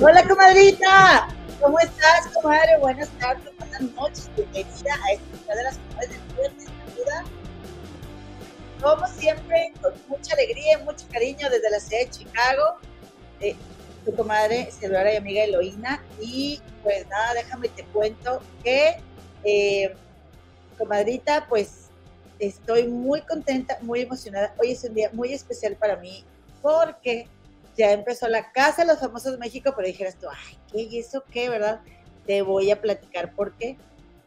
Hola, comadrita. ¿Cómo estás, comadre? Buenas tardes, buenas noches. Bienvenida a esta de las comadres del viernes. Saluda. Como siempre, con mucha alegría y mucho cariño desde la ciudad de Chicago. Eh, tu comadre, servidora y amiga Eloína. Y pues nada, déjame te cuento que, eh, comadrita, pues estoy muy contenta, muy emocionada. Hoy es un día muy especial para mí porque ya empezó la Casa de los Famosos México, pero dijeras tú, ay, ¿qué y eso qué, verdad? Te voy a platicar por qué.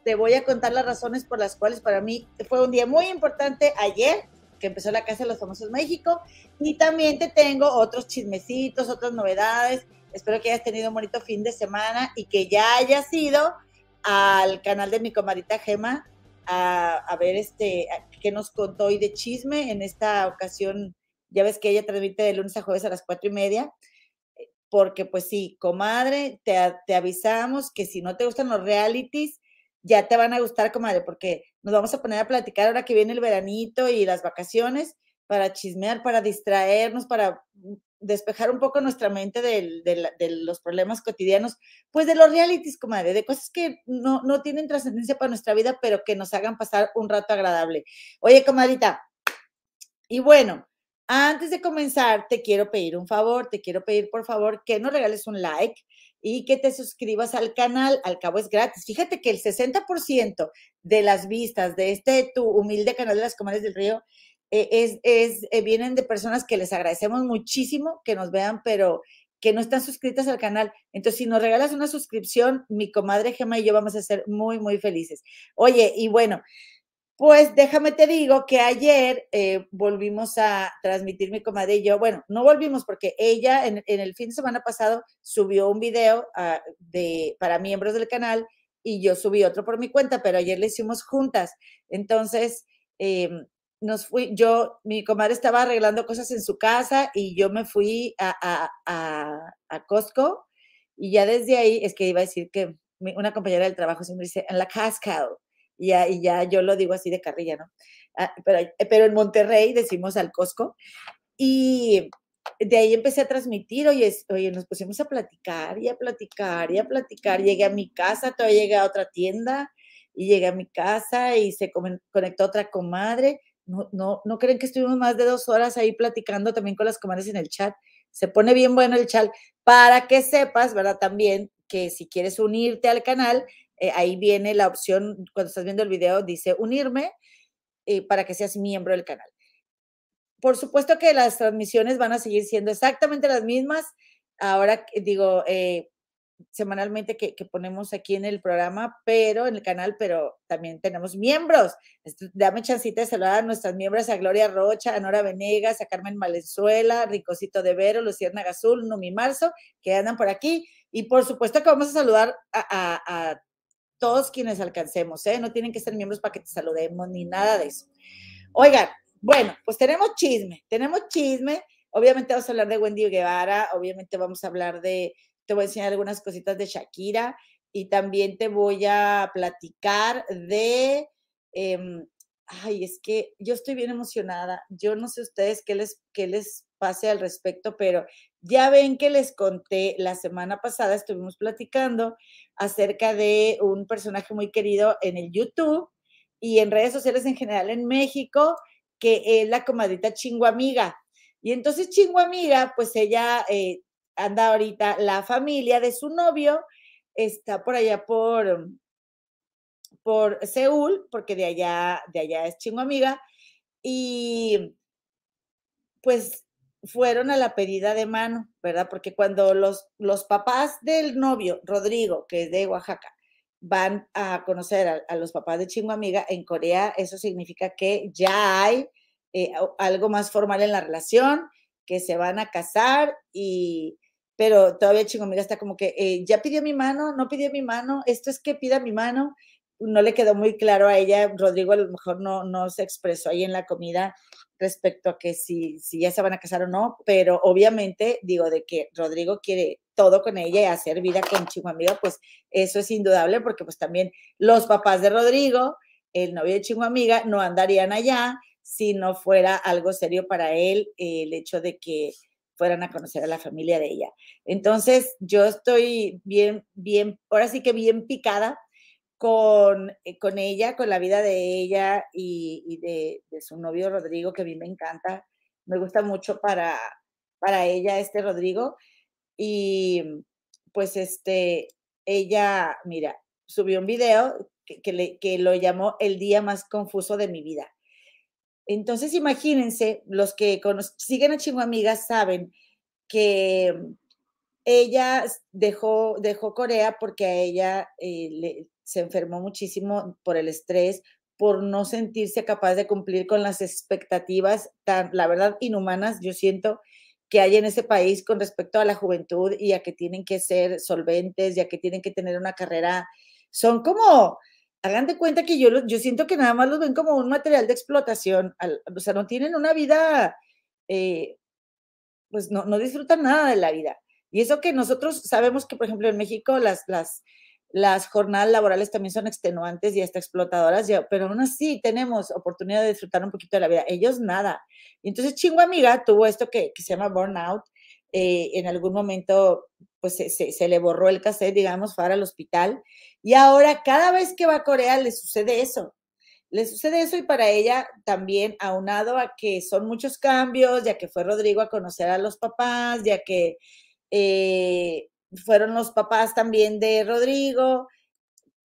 Te voy a contar las razones por las cuales para mí fue un día muy importante ayer, que empezó la Casa de los Famosos México, y también te tengo otros chismecitos, otras novedades. Espero que hayas tenido un bonito fin de semana y que ya hayas ido al canal de mi comadita Gema a, a ver este qué nos contó hoy de chisme en esta ocasión ya ves que ella transmite de lunes a jueves a las cuatro y media, eh, porque pues sí, comadre, te, te avisamos que si no te gustan los realities, ya te van a gustar, comadre, porque nos vamos a poner a platicar ahora que viene el veranito y las vacaciones para chismear, para distraernos, para mm, despejar un poco nuestra mente de, los problemas cotidianos, pues de los realities, comadre, de cosas que no, no tienen trascendencia para nuestra vida, pero que nos hagan pasar un rato agradable. Oye, comadrita, y bueno, antes de comenzar, te quiero pedir un favor, te quiero pedir por favor que nos regales un like y que te suscribas al canal, al cabo es gratis. Fíjate que el 60% de las vistas de este tu humilde canal de las Comadres del Río eh, es, eh, vienen de personas que les agradecemos muchísimo que nos vean, pero que no están suscritas al canal. Entonces, si nos regalas una suscripción, mi comadre Gema y yo vamos a ser muy, muy felices. Oye, y bueno, pues déjame te digo que ayer eh, volvimos a transmitir mi comadre y yo, bueno, no volvimos porque ella en, el fin de semana pasado subió un video ah, de, para miembros del canal y yo subí otro por mi cuenta, pero ayer le hicimos juntas. Entonces, em, nos fui, yo, mi comadre estaba arreglando cosas en su casa y yo me fui a, a, a, Costco y ya desde ahí, es que iba a decir que una compañera del trabajo siempre dice, en la Cascado y y ya yo lo digo así de carrilla, ¿no? Ah, pero, pero en Monterrey decimos al Costco. Y de ahí empecé a transmitir, oye, oye, nos pusimos a platicar y a platicar y a platicar. Llegué a mi casa, todavía llegué a otra tienda y llegué a mi casa y se conectó otra comadre. No, no, no creen que estuvimos más de dos horas ahí platicando también con las comadres en el chat. Se pone bien bueno el chat para que sepas, ¿verdad? También que si quieres unirte al canal, eh, ahí viene la opción, cuando estás viendo el video, dice unirme eh, para que seas miembro del canal. Por supuesto que las transmisiones van a seguir siendo exactamente las mismas. Ahora digo, eh, semanalmente que, ponemos aquí en el programa, pero en el canal, pero también tenemos miembros. Dame chancita de saludar a nuestras miembros, a Gloria Rocha, a Nora Venegas, a Carmen Valenzuela, Ricosito de Vero, Luciana Gazul, Numi Marzo, que andan por aquí. Y por supuesto que vamos a saludar a todos quienes alcancemos, ¿eh? No tienen que ser miembros para que te saludemos ni nada de eso. Oigan, bueno, pues tenemos chisme, tenemos chisme. Obviamente vamos a hablar de Wendy Guevara, obviamente vamos a hablar de, te voy a enseñar algunas cositas de Shakira y también te voy a platicar de, em, ay, es que yo estoy bien emocionada. Yo no sé ustedes qué les, qué les pase al respecto, pero ya ven que les conté la semana pasada, estuvimos platicando acerca de un personaje muy querido en el YouTube y en redes sociales en general en México, que es la comadrita Chinguamiga. Y entonces Chinguamiga, pues ella eh, anda ahorita, la familia de su novio está por allá por, por Seúl, porque de allá, de allá es Chinguamiga, y pues fueron a la pedida de mano, ¿verdad? Porque cuando los, los papás del novio, Rodrigo, que es de Oaxaca, van a conocer a, los papás de Chingo Amiga, en Corea eso significa que ya hay eh, algo más formal en la relación, que se van a casar y, pero todavía Chingo Amiga está como que, eh, ya pidió mi mano, no pidió mi mano, esto es que pida mi mano, no le quedó muy claro a ella, Rodrigo a lo mejor no, no se expresó ahí en la comida respecto a que si, si ya se van a casar o no, pero obviamente digo de que Rodrigo quiere todo con ella y hacer vida con Amiga, pues eso es indudable porque pues también los papás de Rodrigo, el novio de Amiga, no andarían allá si no fuera algo serio para él el hecho de que fueran a conocer a la familia de ella. Entonces, yo estoy bien, bien, ahora sí que bien picada con, eh, con ella, con la vida de ella y, de, su novio Rodrigo, que a mí me encanta. Me gusta mucho para, para ella este Rodrigo. Y pues este, ella, mira, subió un video que, le, que lo llamó el día más confuso de mi vida. Entonces, imagínense, los que siguen a Chingo Amigas saben que ella dejó, dejó Corea porque a ella eh, se enfermó muchísimo por el estrés, por no sentirse capaz de cumplir con las expectativas tan, la verdad, inhumanas, yo siento que hay en ese país con respecto a la juventud y a que tienen que ser solventes y a que tienen que tener una carrera. Son como, hagan de cuenta que yo, yo siento que nada más los ven como un material de explotación, o sea, no tienen una vida, eh, pues no, no disfrutan nada de la vida. Y eso que nosotros sabemos que, por ejemplo, en México las, las, las jornadas laborales también son extenuantes y hasta explotadoras, pero aún así tenemos oportunidad de disfrutar un poquito de la vida. Ellos nada. Y entonces Chingo Amiga tuvo esto que, que se llama burnout. Eh, en algún momento, pues se, se, se, le borró el cassette, digamos, fue al hospital y ahora cada vez que va a Corea le sucede eso. Le sucede eso y para ella también aunado a que son muchos cambios, ya que fue Rodrigo a conocer a los papás, ya que eh, fueron los papás también de Rodrigo,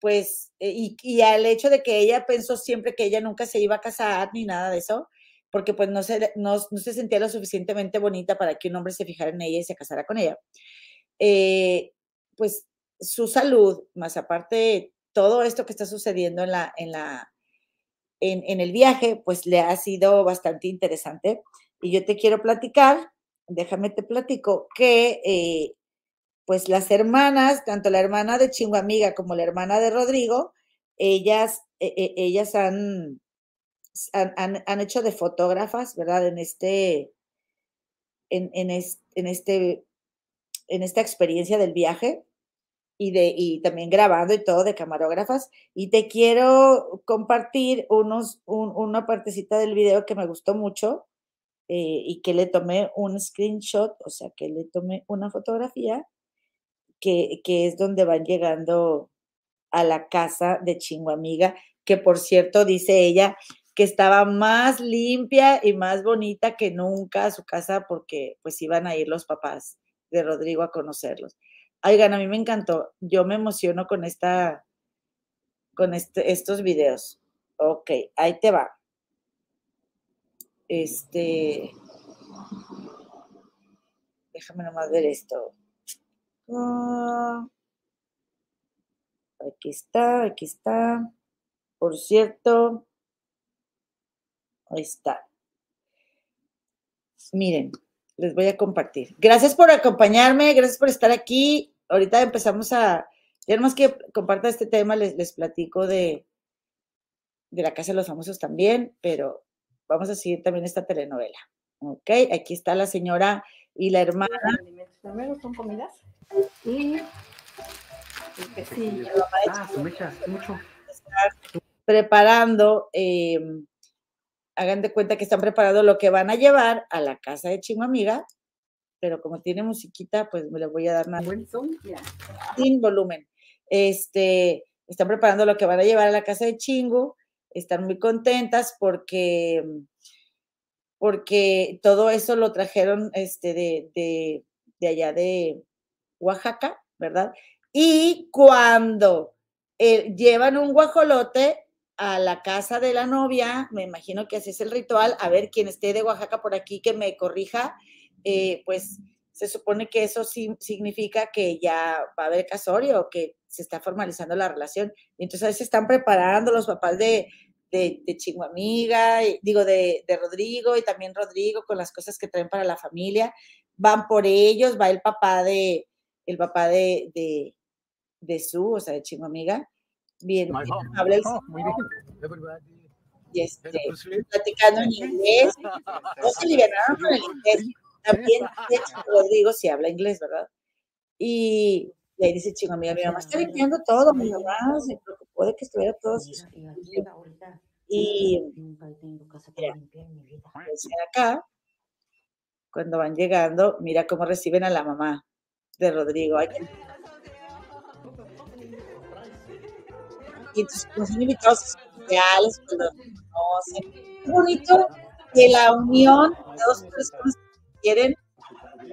pues, eh, y, y, al hecho de que ella pensó siempre que ella nunca se iba a casar ni nada de eso, porque pues no se, no, no se sentía lo suficientemente bonita para que un hombre se fijara en ella y se casara con ella. Eh, pues su salud, más aparte todo esto que está sucediendo en, la, en, la, en, en, el viaje, pues le ha sido bastante interesante. Y yo te quiero platicar, déjame te platico, que eh, pues las hermanas, tanto la hermana de Chinguamiga como la hermana de Rodrigo, ellas, e, e, ellas han, han, han, hecho de fotógrafas, ¿verdad? En este, en, en, en, este, en esta experiencia del viaje y, de, y también grabando y todo de camarógrafas. Y te quiero compartir unos, una partecita del video que me gustó mucho eh, y que le tomé un screenshot, o sea, que le tomé una fotografía, que, que es donde van llegando a la casa de Chingo Amiga, que por cierto, dice ella, que estaba más limpia y más bonita que nunca a su casa porque pues iban a ir los papás de Rodrigo a conocerlos. Oigan, a mí me encantó. Yo me emociono con esta, con este, estos videos. Ok, ahí te va. Este, déjame nomás ver esto. Ah, aquí está, aquí está. Por cierto, ahí está. Miren, les voy a compartir. Gracias por acompañarme, gracias por estar aquí ahorita empezamos a, ya más que comparta este tema, les, les platico de, de la Casa de los Famosos también, pero vamos a seguir también esta telenovela. Ok, aquí está la señora y la hermana. Primero son comidas y sí, ah, mucho. Preparando, eh, hagan de cuenta que están preparando lo que van a llevar a la casa de Chimo Amiga pero como tiene musiquita, pues me le voy a dar más. Sin volumen. Este, están preparando lo que van a llevar a la casa de Chingu, están muy contentas porque, porque todo eso lo trajeron este, de, de, de allá de Oaxaca, ¿verdad? Y cuando eh, llevan un guajolote a la casa de la novia, me imagino que así es el ritual, a ver, quien esté de Oaxaca por aquí que me corrija, eh, pues se supone que eso sí significa que ya va a haber casorio, que se está formalizando la relación. Y entonces ahí se están preparando los papás de, de, de Chinguamiga, digo, de, de, Rodrigo y también Rodrigo con las cosas que traen para la familia. Van por ellos, va el papá de, el papá de, de, de su, o sea, de Chinguamiga. Bien, habla el oh, muy bien. Y este, platicando en inglés. No se liberaron con el inglés también Rodrigo si habla inglés, ¿verdad? Y, y ahí dice chingo, amiga, mi mamá está limpiando todo, mi mamá se preocupó de que estuviera todo. Y mira, acá, cuando van llegando, mira cómo reciben a la mamá de Rodrigo. Y entonces, invitados especiales, pues conocen. Qué bonito que la unión de dos personas que quieren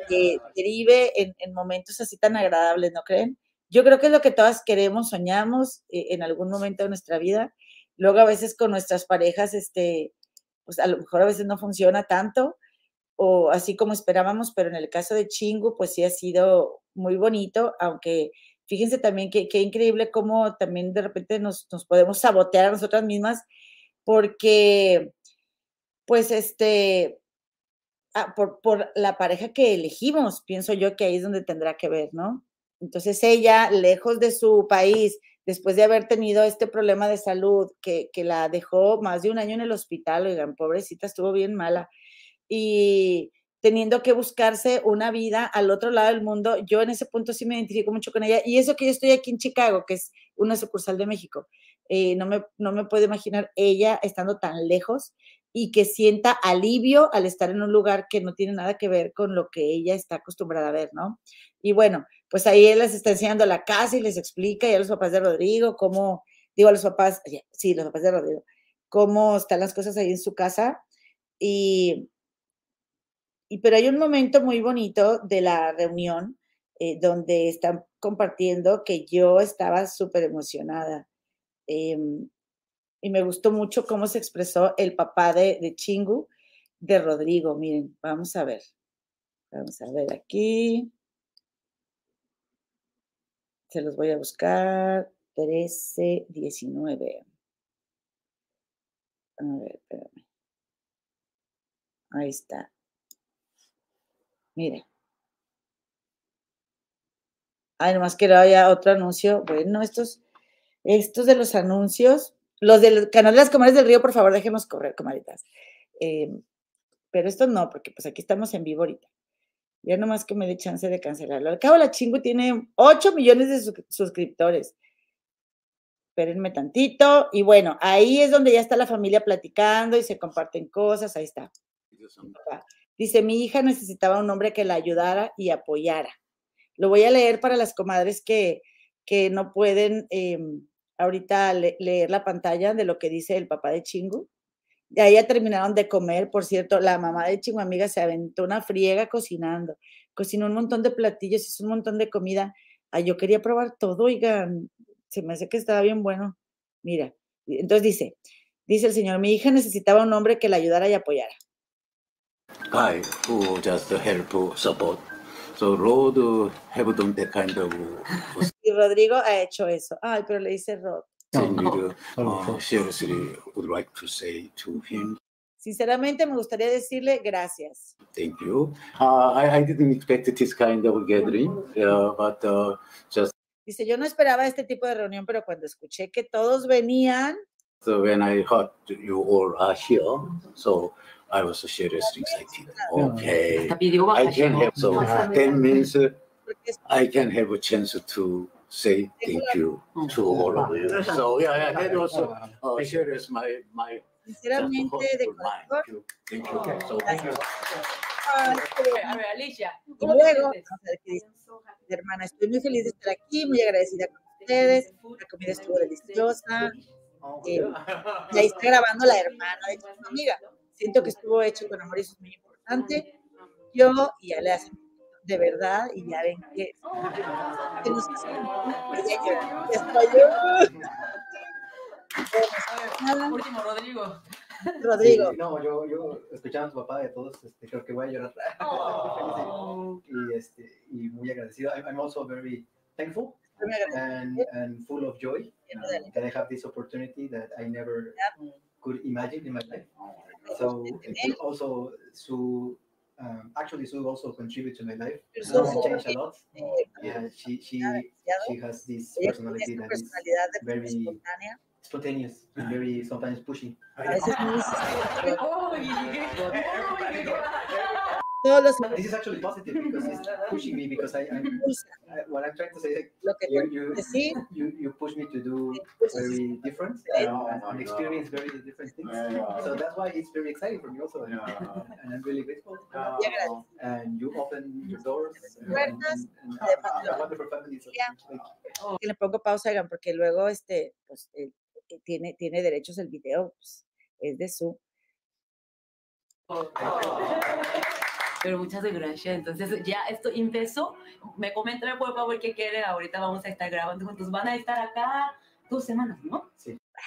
que derive en, en momentos así tan agradables, ¿no creen? Yo creo que es lo que todas queremos, soñamos eh, en algún momento de nuestra vida. Luego a veces con nuestras parejas, este, pues a lo mejor a veces no funciona tanto o así como esperábamos, pero en el caso de Chingu, pues sí ha sido muy bonito, aunque fíjense también que, que increíble cómo también de repente nos, nos podemos sabotear a nosotras mismas porque, pues, este, ah, por, por la pareja que elegimos, pienso yo que ahí es donde tendrá que ver, ¿no? Entonces ella, lejos de su país, después de haber tenido este problema de salud que, que la dejó más de un año en el hospital, oigan, pobrecita, estuvo bien mala, y teniendo que buscarse una vida al otro lado del mundo, yo en ese punto sí me identifico mucho con ella, y eso que yo estoy aquí en Chicago, que es una sucursal de México, eh, no, me, no me puedo imaginar ella estando tan lejos y que sienta alivio al estar en un lugar que no tiene nada que ver con lo que ella está acostumbrada a ver, ¿no? Y bueno, pues ahí él les está enseñando la casa y les explica, y a los papás de Rodrigo, cómo, digo a los papás, sí, los papás de Rodrigo, cómo están las cosas ahí en su casa. Y, y pero hay un momento muy bonito de la reunión eh, donde están compartiendo que yo estaba súper emocionada. Eh, y me gustó mucho cómo se expresó el papá de, de Chingu, de Rodrigo. Miren, vamos a ver. Vamos a ver aquí. Se los voy a buscar. 13, 19. A ver, espérame. Ahí está. Mire. Ay, nomás que haya otro anuncio. Bueno, estos, estos de los anuncios, los del canal de las comadres del río, por favor, déjenos correr, comadritas. Eh, pero estos no, porque pues aquí estamos en vivo ahorita. Ya nomás que me dé chance de cancelarlo. Al cabo, la chingo tiene 8 millones de sus- suscriptores. Espérenme tantito. Y bueno, ahí es donde ya está la familia platicando y se comparten cosas. Ahí está. papá. Dice, mi hija necesitaba un hombre que la ayudara y apoyara. Lo voy a leer para las comadres que, que no pueden eh, ahorita le- leer la pantalla de lo que dice el papá de Chingu. De ahí ya terminaron de comer, por cierto, la mamá de Chingu amiga se aventó una friega cocinando, cocinó un montón de platillos, hizo un montón de comida. Ay, yo quería probar todo, oigan, se me hace que estaba bien bueno. Mira, entonces dice, dice el señor, mi hija necesitaba un hombre que la ayudara y apoyara. Guy who just help support. So Rod uh, have done that kind of Y Rodrigo ha hecho eso. Ay, pero le dice Rod. thing. no. uh, seriously, would like to say to him, Sinceramente me gustaría decirle gracias. thank you. Uh, I, I didn't expect this kind of gathering, uh, but uh, just Dice, yo no esperaba este tipo de reunión, pero cuando escuché que todos venían, so when I heard you all are here, so I was seriously excited. Okay, I can have so that means uh, I can have a chance to say thank you to all of you. So yeah, yeah, that was uh, uh, serious my my sinceramente de corazón. Thank you. So thank you. bueno. A ver, Alicia. Y ¿cómo te luego, a hermana, estoy muy feliz de estar aquí, muy agradecida con ustedes, la comida estuvo deliciosa, eh, y ahí está grabando la hermana de su amiga. Siento que estuvo hecho con amor y eso es muy importante. Yo y hacen de verdad y ya ven que, que nos. Bueno, Último, Rodrigo. Rodrigo, Sí, no, yo, yo escuchando a tu papá de todos, este, creo que voy a llorar. Oh. y, este, y muy agradecido. I'm, I'm also very thankful and, and full of joy um, that I have this opportunity that I never could imagine in my life. So it also Sue, um, actually Sue also contribute to my life. Sue She fue- changed a lot. Yeah, she she she has this personality that is personalidad de forma very- spontaneous and very sometimes pushy. a veces todos los This is actually positive because it's pushing me because I, I'm, I, what I'm trying to say, lo que you, you, decir, you, you push me to do very different No, and, experience very different things. So that's why it's very exciting for me also, and, I'm really grateful. No. And you open your doors and, and, Puertas and de a, a wonderful family. So Yeah. thank you. que le pongo pausa, oigan, porque luego este, pues, eh, eh, tiene, tiene derechos el video, pues, es de su. Pero muchas gracias. Entonces, ya esto empezó. Me comentan por favor qué quieren. Ahorita vamos a estar grabando juntos. Van a estar acá dos semanas, ¿no?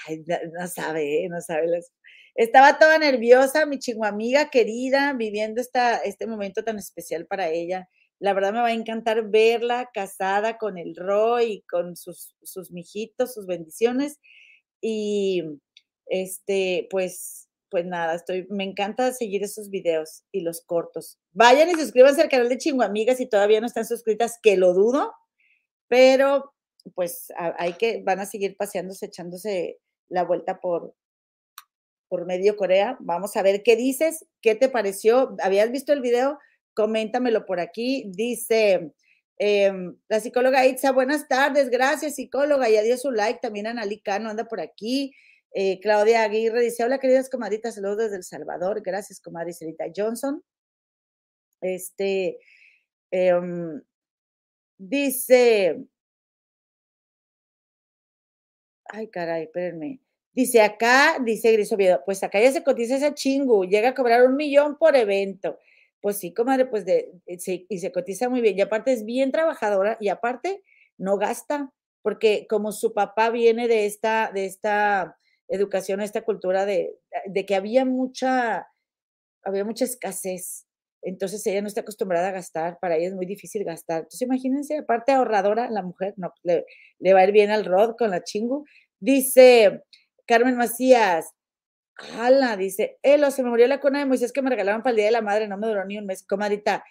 Ay, no, no sabe, ¿eh? no sabe. las- Estaba toda nerviosa, mi amiga querida, viviendo esta, este momento tan especial para ella. La verdad me va a encantar verla casada con el Roy, con sus, sus mijitos, sus bendiciones. Y este, pues, pues nada, estoy, me encanta seguir esos videos y los cortos. Vayan y suscríbanse al canal de Chinguamigas si todavía no están suscritas, que lo dudo, pero pues hay que, van a seguir paseándose, echándose la vuelta por, por medio Corea. Vamos a ver qué dices, qué te pareció. ¿Habías visto el video? Coméntamelo por aquí. Dice em, la psicóloga Itza, buenas tardes, gracias psicóloga, ya dio su like. También Analí Cano anda por aquí. Eh, Claudia Aguirre dice, hola queridas comadritas, saludos desde El Salvador. Gracias, comadre Celita Johnson. Este, em, dice, Ay, caray, espérenme. Dice acá, dice Gris Oviedo, pues acá ya se cotiza ese chingu, llega a cobrar un millón por evento. Pues sí, comadre, pues eh, sí, y se cotiza muy bien. Y aparte es bien trabajadora y aparte no gasta, porque como su papá viene de esta, de esta educación, esta cultura de, de que había mucha, había mucha escasez. Entonces ella no está acostumbrada a gastar, para ella es muy difícil gastar. Entonces imagínense, aparte ahorradora, la mujer, no, le, le va a ir bien al Rod con la chingu. Dice Carmen Macías, ala, dice, Elo, se me murió la cuna de Moisés que me regalaron para el Día de la Madre, no me duró ni un mes. Comadita,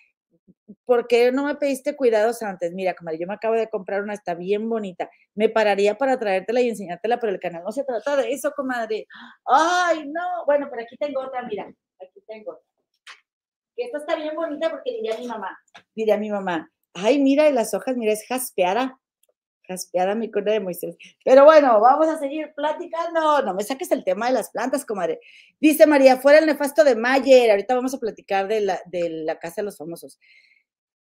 ¿por qué no me pediste cuidados antes? Mira, comadre, yo me acabo de comprar una, está bien bonita. Me pararía para traértela y enseñártela, pero el canal no se trata de eso, comadre. Ay, no. Bueno, pero aquí tengo otra, mira, aquí tengo otra. Esta está bien bonita porque diría mi mamá, diría mi mamá, ay, mira, las hojas, mira, es jaspeada, jaspeada mi cuna de Moisés. Pero bueno, vamos a seguir platicando. No me saques el tema de las plantas, comadre. Dice María, fuera el nefasto de Mayer. Ahorita vamos a platicar de la, de la casa de los famosos.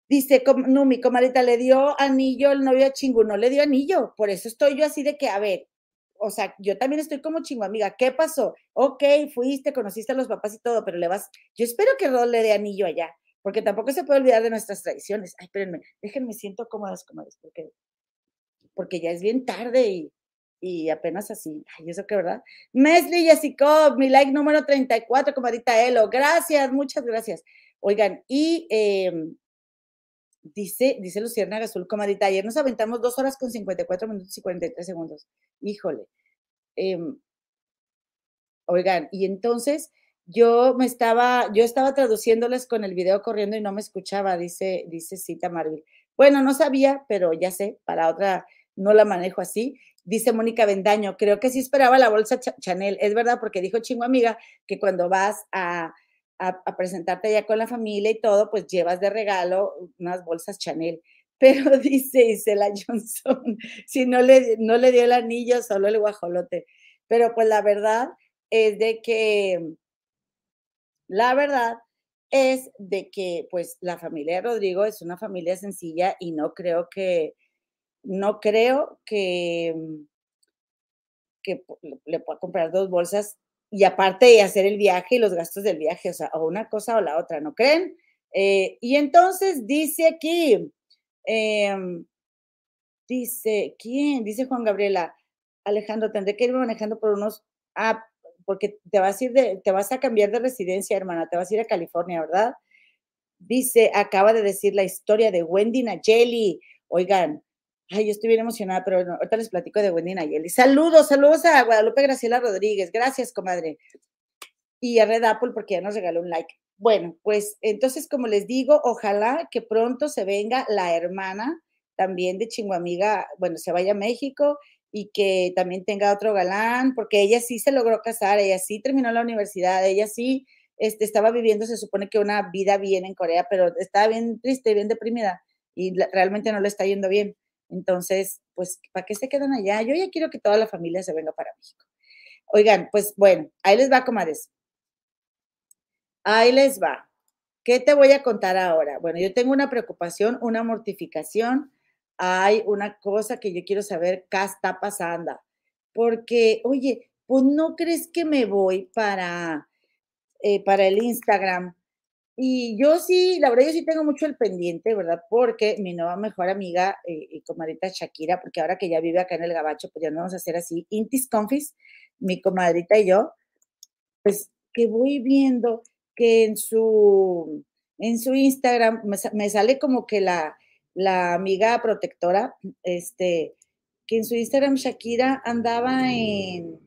Dice com- Numi, comadita, le dio anillo el novio a Chingu, no le dio anillo. Por eso estoy yo así de que, a ver, o sea, yo también estoy como chingo amiga. ¿Qué pasó? Ok, fuiste, conociste a los papás y todo, pero le vas. Yo espero que Rod le dé anillo allá, porque tampoco se puede olvidar de nuestras tradiciones. Ay, espérenme, déjenme, siento cómodas, comadres, porque, porque ya es bien tarde y, y apenas así. Ay, eso que verdad. Mesli Jessica, mi like número 34, comadita Elo. Gracias, muchas gracias. Oigan, y em, dice, dice Luciana Azul, comadita, ayer nos aventamos dos horas con 54 minutos y 43 segundos. Híjole. Em, oigan, y entonces yo me estaba, yo estaba traduciéndoles con el video corriendo y no me escuchaba, dice, dice Cita Marvel. Bueno, no sabía, pero ya sé, para otra no la manejo así. Dice Mónica Bendaño, creo que sí esperaba la bolsa Cha- Chanel. Es verdad, porque dijo Chingo Amiga que cuando vas a, a, a presentarte ya con la familia y todo, pues llevas de regalo unas bolsas Chanel. Pero dice Isela Johnson, si no le, no le dio el anillo, solo el guajolote. Pero pues la verdad es de que, la verdad es de que pues la familia de Rodrigo es una familia sencilla y no creo que, no creo que, mm, que le- pueda comprar dos bolsas y aparte hacer el viaje y los gastos del viaje, o sea, o una cosa o la otra, ¿no creen? Eh, y entonces dice aquí, em, dice, ¿quién? Dice Juan Gabriela, Alejandro, tendré que irme manejando por unos, ah, porque te vas a te vas a cambiar de residencia, hermana, te vas a ir a California, ¿verdad? Dice, acaba de decir la historia de Wendy Nayeli. Oigan, ay, yo estoy bien emocionada, pero no, ahorita les platico de Wendy Nayeli. Saludos, saludos a Guadalupe Graciela Rodríguez. Gracias, comadre. Y a Red Apple porque ya nos regaló un like. Bueno, pues entonces, como les digo, ojalá que pronto se venga la hermana también de Chinguamiga, bueno, se vaya a México y que también tenga otro galán, porque ella sí se logró casar, ella sí terminó la universidad, ella sí este, estaba viviendo, se supone que una vida bien en Corea, pero estaba bien triste, bien deprimida y realmente no le está yendo bien. Entonces, pues, ¿para qué se quedan allá? Yo ya quiero que toda la familia se venga para México. Oigan, pues bueno, ahí les va, comadres. Ahí les va. ¿Qué te voy a contar ahora? Bueno, yo tengo una preocupación, una mortificación. Hay una cosa que yo quiero saber qué está pasando. Porque, oye, pues no crees que me voy para, eh, para el Instagram. Y yo sí, la verdad, yo sí tengo mucho el pendiente, ¿verdad? Porque mi nueva mejor amiga eh, y comadrita Shakira, porque ahora que ya vive acá en el Gabacho, pues ya no vamos a hacer así, intis confis, mi comadrita y yo, pues que voy viendo que en su, en su Instagram me, sale como que la, la amiga protectora, este, que en su Instagram Shakira andaba en,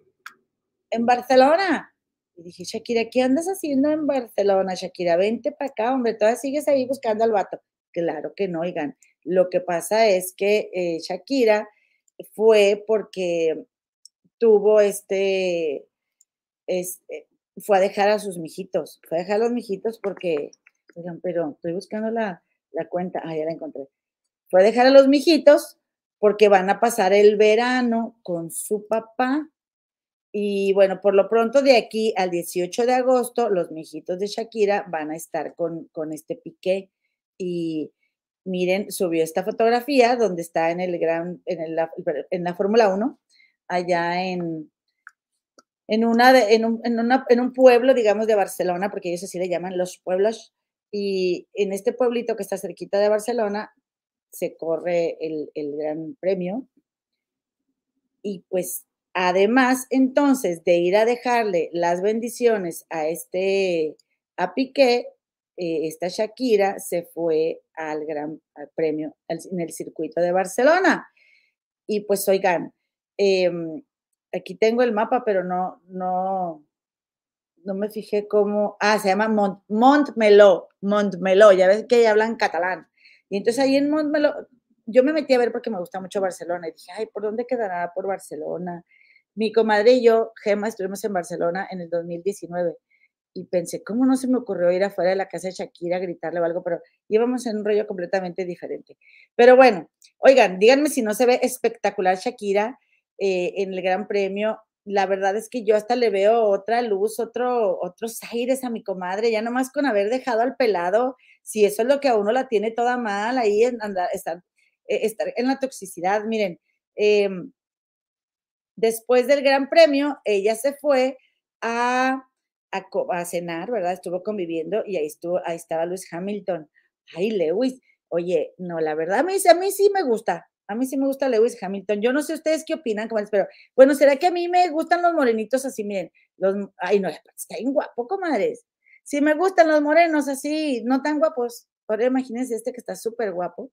en Barcelona. Y dije, Shakira, ¿qué andas haciendo en Barcelona? Shakira, vente para acá, hombre, todavía sigues ahí buscando al vato. Claro que no, oigan. Lo que pasa es que eh, Shakira fue porque tuvo este, este, fue a dejar a sus mijitos, fue a dejar a los mijitos porque, oigan, pero estoy buscando la, la cuenta, ah, ya la encontré. Fue a dejar a los mijitos porque van a pasar el verano con su papá. Y bueno, por lo pronto de aquí al 18 de agosto, los mijitos de Shakira van a estar con, con este piqué. Y miren, subió esta fotografía donde está en el gran, en, el, en la Fórmula 1, allá en, en, una, en, un, en, un pueblo, digamos, de Barcelona, porque ellos así le llaman los pueblos, y en este pueblito que está cerquita de Barcelona se corre el, el gran premio. Y pues además entonces de ir a dejarle las bendiciones a este, a Piqué, eh, esta Shakira se fue al gran premio en el circuito de Barcelona. Y pues oigan, eh, aquí tengo el mapa, pero no, no, no me fijé cómo, ah, se llama Mont, Montmeló, Montmeló, ya ves que hablan catalán. Y entonces ahí en Montmeló, yo me metí a ver porque me gusta mucho Barcelona y dije, ay, ¿por dónde quedará por Barcelona? Mi comadre y yo, Gema, estuvimos en Barcelona en el 2019 y pensé, ¿cómo no se me ocurrió ir afuera de la casa de Shakira a gritarle o algo? Pero íbamos en un rollo completamente diferente. Pero bueno, oigan, díganme si no se ve espectacular Shakira eh, en el Gran Premio, la verdad es que yo hasta le veo otra luz, otro, otros aires a mi comadre, ya nomás con haber dejado al pelado, si eso es lo que a uno la tiene toda mal, ahí en andar, estar, eh, estar en la toxicidad. Miren, em, después del Gran Premio, ella se fue a, a, cenar, ¿verdad? Estuvo conviviendo y ahí, estuvo, ahí estaba Luis Hamilton. Ay, Lewis, oye, no, la verdad, a mí, a mí sí me gusta, a mí sí me gusta Lewis Hamilton. Yo no sé ustedes qué opinan, pero bueno, ¿será que a mí me gustan los morenitos así? Miren, los, ay, no, está bien guapo, comadres. Si me gustan los morenos así, no tan guapos, ahora imagínense este que está súper guapo.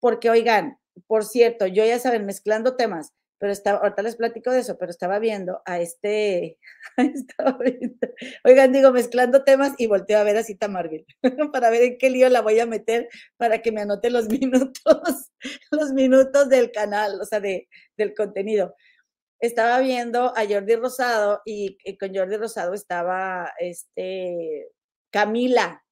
Porque, oigan, por cierto, yo ya saben, mezclando temas, pero estaba, ahorita les platico de eso, pero estaba viendo a este, oigan, digo, mezclando temas y volteo a ver a Cita Marvel para ver en qué lío la voy a meter para que me anote los minutos, los minutos del canal, o sea, de, del contenido. Estaba viendo a Jordi Rosado y, con Jordi Rosado estaba este, Camila,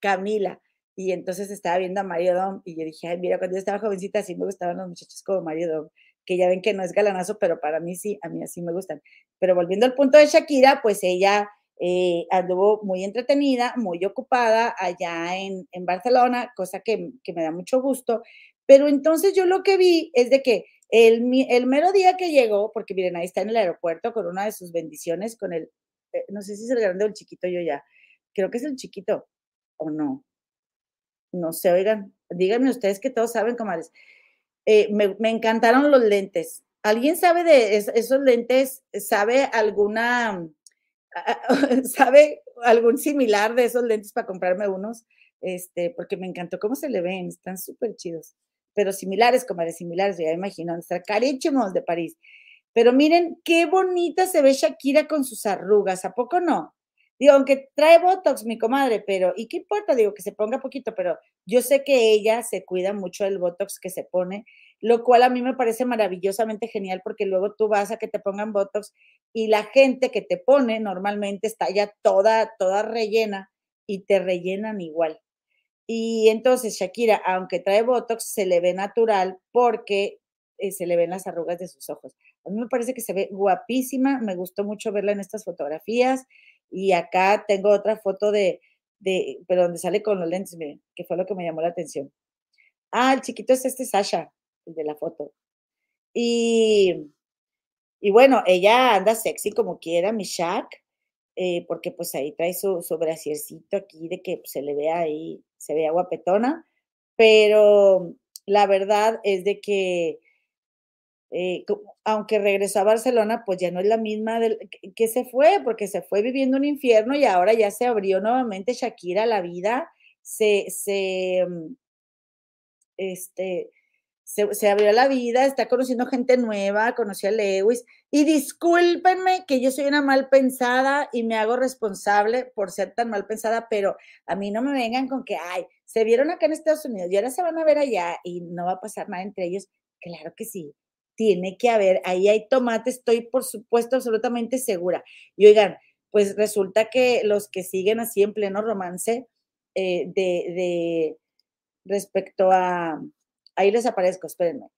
Camila. Y entonces estaba viendo a Mario Dom y yo dije, ay, mira, cuando yo estaba jovencita sí me gustaban los muchachos como Mario Dom que ya ven que no es galanazo, pero para mí sí, a mí así me gustan. Pero volviendo al punto de Shakira, pues ella eh, anduvo muy entretenida, muy ocupada allá en, en Barcelona, cosa que, que, me da mucho gusto. Pero entonces yo lo que vi es de que el, el mero día que llegó, porque miren, ahí está en el aeropuerto con una de sus bendiciones, con el, eh, no sé si es el grande o el chiquito yo ya, creo que es el chiquito, o no. No sé, oigan, díganme ustedes que todos saben, comadres. Eh, me, encantaron los lentes. ¿Alguien sabe de esos lentes? ¿Sabe alguna, sabe algún similar de esos lentes para comprarme unos? Este, porque me encantó cómo se le ven, están súper chidos, pero similares, como de similares, ya imagino, están carísimos de París. Pero miren qué bonita se ve Shakira con sus arrugas, ¿a poco no? Digo, aunque trae Botox mi comadre, pero ¿y qué importa? Digo, que se ponga poquito, pero yo sé que ella se cuida mucho del Botox que se pone. lo cual a mí me parece maravillosamente genial porque luego tú vas a que te pongan Botox y la gente que te pone normalmente está ya toda, toda rellena y te rellenan igual. Y entonces Shakira, aunque trae Botox, se le ve natural porque eh, se le ven las arrugas de sus ojos. A mí me parece que se ve guapísima, me gustó mucho verla en estas fotografías. Y acá tengo otra foto de, de pero donde sale con los lentes, miren, que fue lo que me llamó la atención. Ah, el chiquito es este Sasha, el de la foto. Y, y bueno, ella anda sexy como quiera, mi Shaq, eh, porque pues ahí trae su, su aquí de que pues, se le vea ahí, se vea guapetona, pero la verdad es de que eh, aunque regresó a Barcelona, pues ya no es la misma que, se fue, porque se fue viviendo un infierno y ahora ya se abrió nuevamente Shakira la vida, se, se, mm, este, se, abrió la vida, está conociendo gente nueva, conoció a Lewis. Y discúlpenme que yo soy una mal pensada y me hago responsable por ser tan mal pensada, pero a mí no me vengan con que, ay, se vieron acá en Estados Unidos y ahora se van a ver allá y no va a pasar nada entre ellos. Claro que sí, tiene que haber, ahí hay tomate, estoy por supuesto absolutamente segura. Y oigan, pues resulta que los que siguen así en pleno romance eh, de, de respecto a ahí les aparezco, espérenme,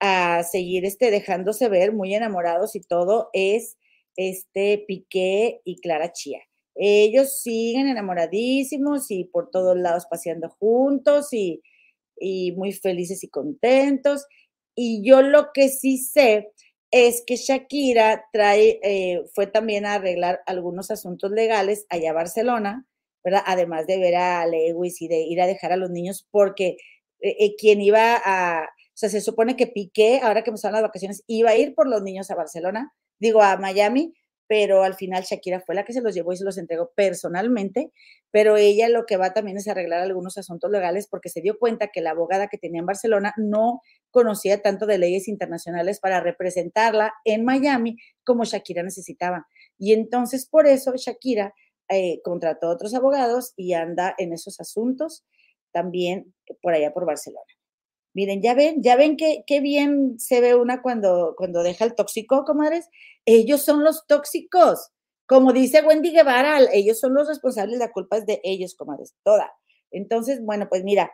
a seguir este, dejándose ver, muy enamorados y todo, es este Piqué y Clara Chía. Ellos siguen enamoradísimos y por todos lados paseando juntos y, muy felices y contentos. Y yo lo que sí sé es que Shakira trae, eh, fue también a arreglar algunos asuntos legales allá a Barcelona, ¿verdad? Además de ver a Lewis y de ir a dejar a los niños, porque eh, eh, quien iba a, o sea, se supone que Piqué, ahora que empezaron las vacaciones, iba a ir por los niños a Barcelona, digo, a Miami, pero al final Shakira fue la que se los llevó y se los entregó personalmente, pero ella lo que va también es arreglar algunos asuntos legales porque se dio cuenta que la abogada que tenía en Barcelona no conocía tanto de leyes internacionales para representarla en Miami como Shakira necesitaba. Y entonces por eso Shakira eh, contrató a otros abogados y anda en esos asuntos también por allá por Barcelona. Miren, ya ven, ya ven qué, qué bien se ve una cuando, cuando deja el tóxico, comadres. Ellos son los tóxicos. Como dice Wendy Guevara, ellos son los responsables, la culpa es de ellos, comadres, toda. Entonces, bueno, pues mira,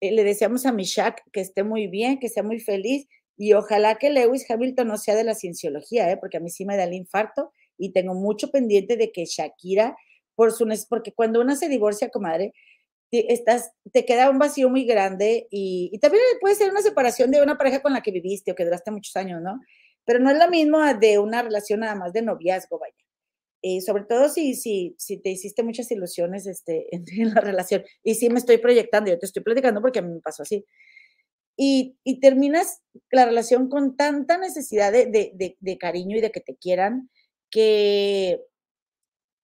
eh, le deseamos a Mishak que esté muy bien, que sea muy feliz y ojalá que Lewis Hamilton no sea de la cienciología, ¿eh? porque a mí sí me da el infarto y tengo mucho pendiente de que Shakira, por su, porque cuando una se divorcia, comadre, estás, te queda un vacío muy grande y, también puede ser una separación de una pareja con la que viviste o que duraste muchos años, ¿no? Pero no es lo mismo de una relación nada más de noviazgo, vaya. Eh, sobre todo si, si, si te hiciste muchas ilusiones este, en, la relación. Y sí me estoy proyectando, yo te estoy platicando porque a mí me pasó así. Y, y terminas la relación con tanta necesidad de, de, de cariño y de que te quieran que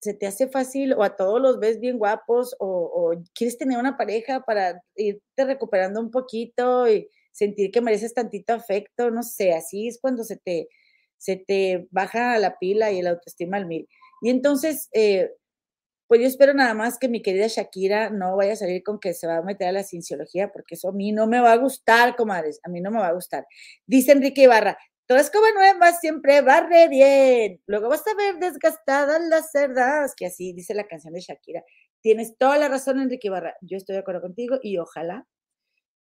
se te hace fácil o a todos los ves bien guapos o, quieres tener una pareja para irte recuperando un poquito y sentir que mereces tantito afecto, no sé, así es cuando se te, se te baja la pila y el autoestima al mil. Y entonces, eh, pues yo espero nada más que mi querida Shakira no vaya a salir con que se va a meter a la cienciología, porque eso a mí no me va a gustar, comadres, a mí no me va a gustar. Dice Enrique Ibarra, Toda escoba nueva siempre barre bien. Luego vas a ver desgastadas las cerdas, que así dice la canción de Shakira. Tienes toda la razón, Enrique Ibarra. Yo estoy de acuerdo contigo y ojalá,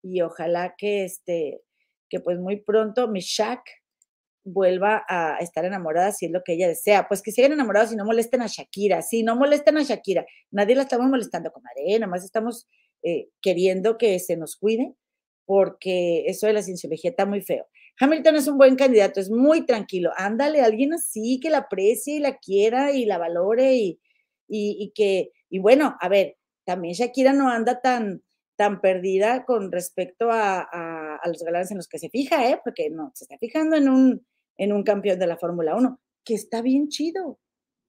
y ojalá que este, que pues muy pronto mi Shak vuelva a estar enamorada si es lo que ella desea. Pues que sigan enamorados y no molesten a Shakira. Sí, no molesten a Shakira. Nadie la estamos molestando, comadre. Nada más estamos eh, queriendo que se nos cuide porque eso de la cienciología está muy feo. Hamilton es un buen candidato, es muy tranquilo. Ándale, alguien así que la aprecie y la quiera y la valore y, y, que, y bueno, a ver, también Shakira no anda tan, tan perdida con respecto a, a, los galanes en los que se fija, ¿eh? Porque no, se está fijando en un, en un campeón de la Fórmula 1, que está bien chido,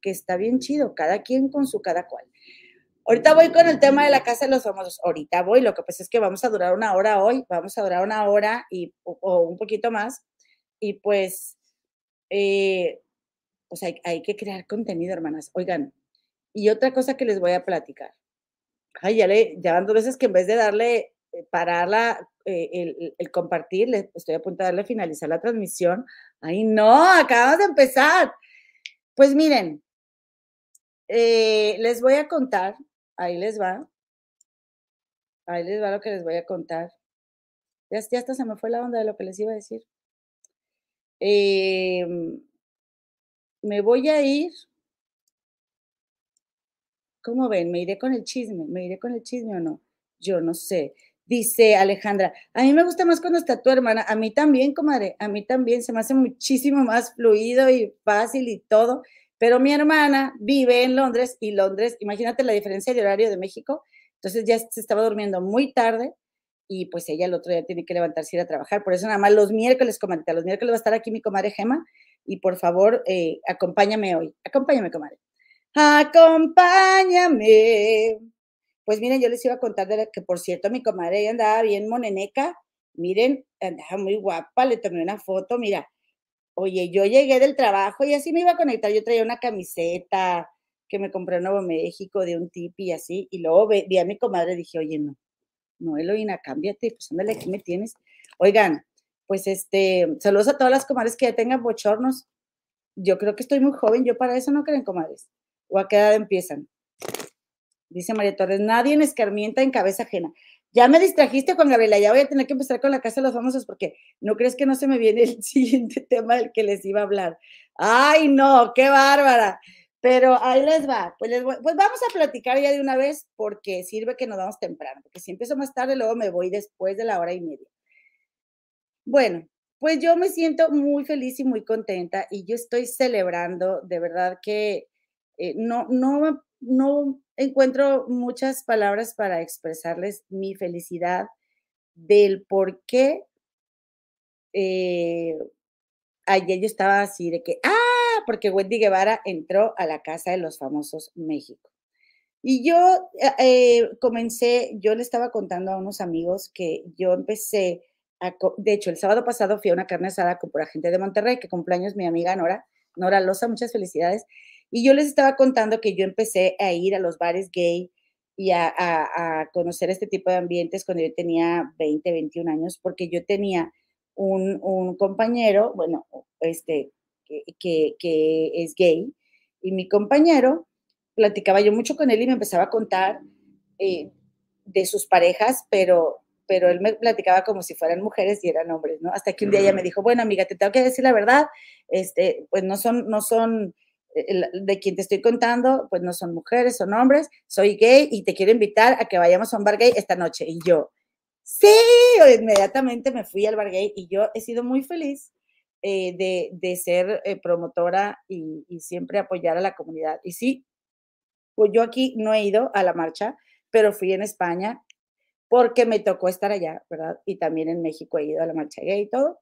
que está bien chido, cada quien con su cada cual. Ahorita voy con el tema de la casa de los famosos. Ahorita voy, lo que pasa es que vamos a durar una hora hoy, vamos a durar una hora y, o, un poquito más. Y pues, eh, pues hay, que crear contenido, hermanas. Oigan, y otra cosa que les voy a platicar. Ay, ya, le, ya van dos veces que en vez de darle eh, parar eh, el, compartir, estoy a punto de darle finalizar la transmisión. Ay, no, acabamos de empezar. Pues miren, eh, les voy a contar, ahí les va, ahí les va lo que les voy a contar. Ya, ya hasta se me fue la onda de lo que les iba a decir. Em, me voy a ir. ¿Cómo ven? ¿Me iré con el chisme? ¿Me iré con el chisme o no? Yo no sé. Dice Alejandra, a mí me gusta más cuando está tu hermana, a mí también, comadre, a mí también se me hace muchísimo más fluido y fácil y todo, pero mi hermana vive en Londres y Londres, imagínate la diferencia de horario de México, entonces ya se estaba durmiendo muy tarde y pues ella el otro día tiene que levantarse y ir a trabajar, por eso nada más los miércoles, comadre, los miércoles va a estar aquí mi comadre Gema y por favor eh, acompáñame hoy, acompáñame comadre. Acompáñame pues miren, yo les iba a contar de que, por cierto, mi comadre andaba bien moneneca. Miren, andaba muy guapa, le tomé una foto, mira. Oye, yo llegué del trabajo y así me iba a conectar. Yo traía una camiseta que me compré en Nuevo México de un tipi y así. Y luego vi, a mi comadre y dije, oye, no, no, Eloína, cámbiate, pues ándale, aquí me tienes. Oigan, pues este, saludos a todas las comadres que ya tengan bochornos. Yo creo que estoy muy joven, yo para eso no creen comadres. ¿O a qué edad empiezan? Dice María Torres, nadie en escarmienta en cabeza ajena. Ya me distrajiste con Gabriela, ya voy a tener que empezar con la casa de los famosos porque no crees que no se me viene el siguiente tema del que les iba a hablar. Ay, no, qué bárbara. Pero ahí les va. Pues, pues vamos a platicar ya de una vez porque sirve que nos vamos temprano, porque si empiezo más tarde, luego me voy después de la hora y media. Bueno, pues yo me siento muy feliz y muy contenta y yo estoy celebrando, de verdad que eh, no, no, no encuentro muchas palabras para expresarles mi felicidad del por qué eh, ayer yo estaba así de que, ah, porque Wendy Guevara entró a la Casa de los Famosos México. Y yo eh, eh, comencé, yo le estaba contando a unos amigos que yo empecé, a, de hecho, el sábado pasado fui a una carne asada con por gente de Monterrey, que cumpleaños mi amiga Nora, Nora Loza, muchas felicidades. Y yo les estaba contando que yo empecé a ir a los bares gay y a, conocer este tipo de ambientes cuando yo tenía 20, 21 años, porque yo tenía un, compañero, bueno, este, que, es gay, y mi compañero, platicaba yo mucho con él y me empezaba a contar eh, de sus parejas, pero, pero él me platicaba como si fueran mujeres y eran hombres, ¿no? Hasta que un día ella me dijo, bueno, amiga, te tengo que decir la verdad, este, pues no son, no son de quien te estoy contando, pues no son mujeres, son hombres, soy gay y te quiero invitar a que vayamos a un bar gay esta noche. Y yo, sí, inmediatamente me fui al bar gay y yo he sido muy feliz eh, de, ser eh, promotora y, siempre apoyar a la comunidad. Y sí, pues yo aquí no he ido a la marcha, pero fui en España porque me tocó estar allá, ¿verdad? Y también en México he ido a la marcha gay y todo.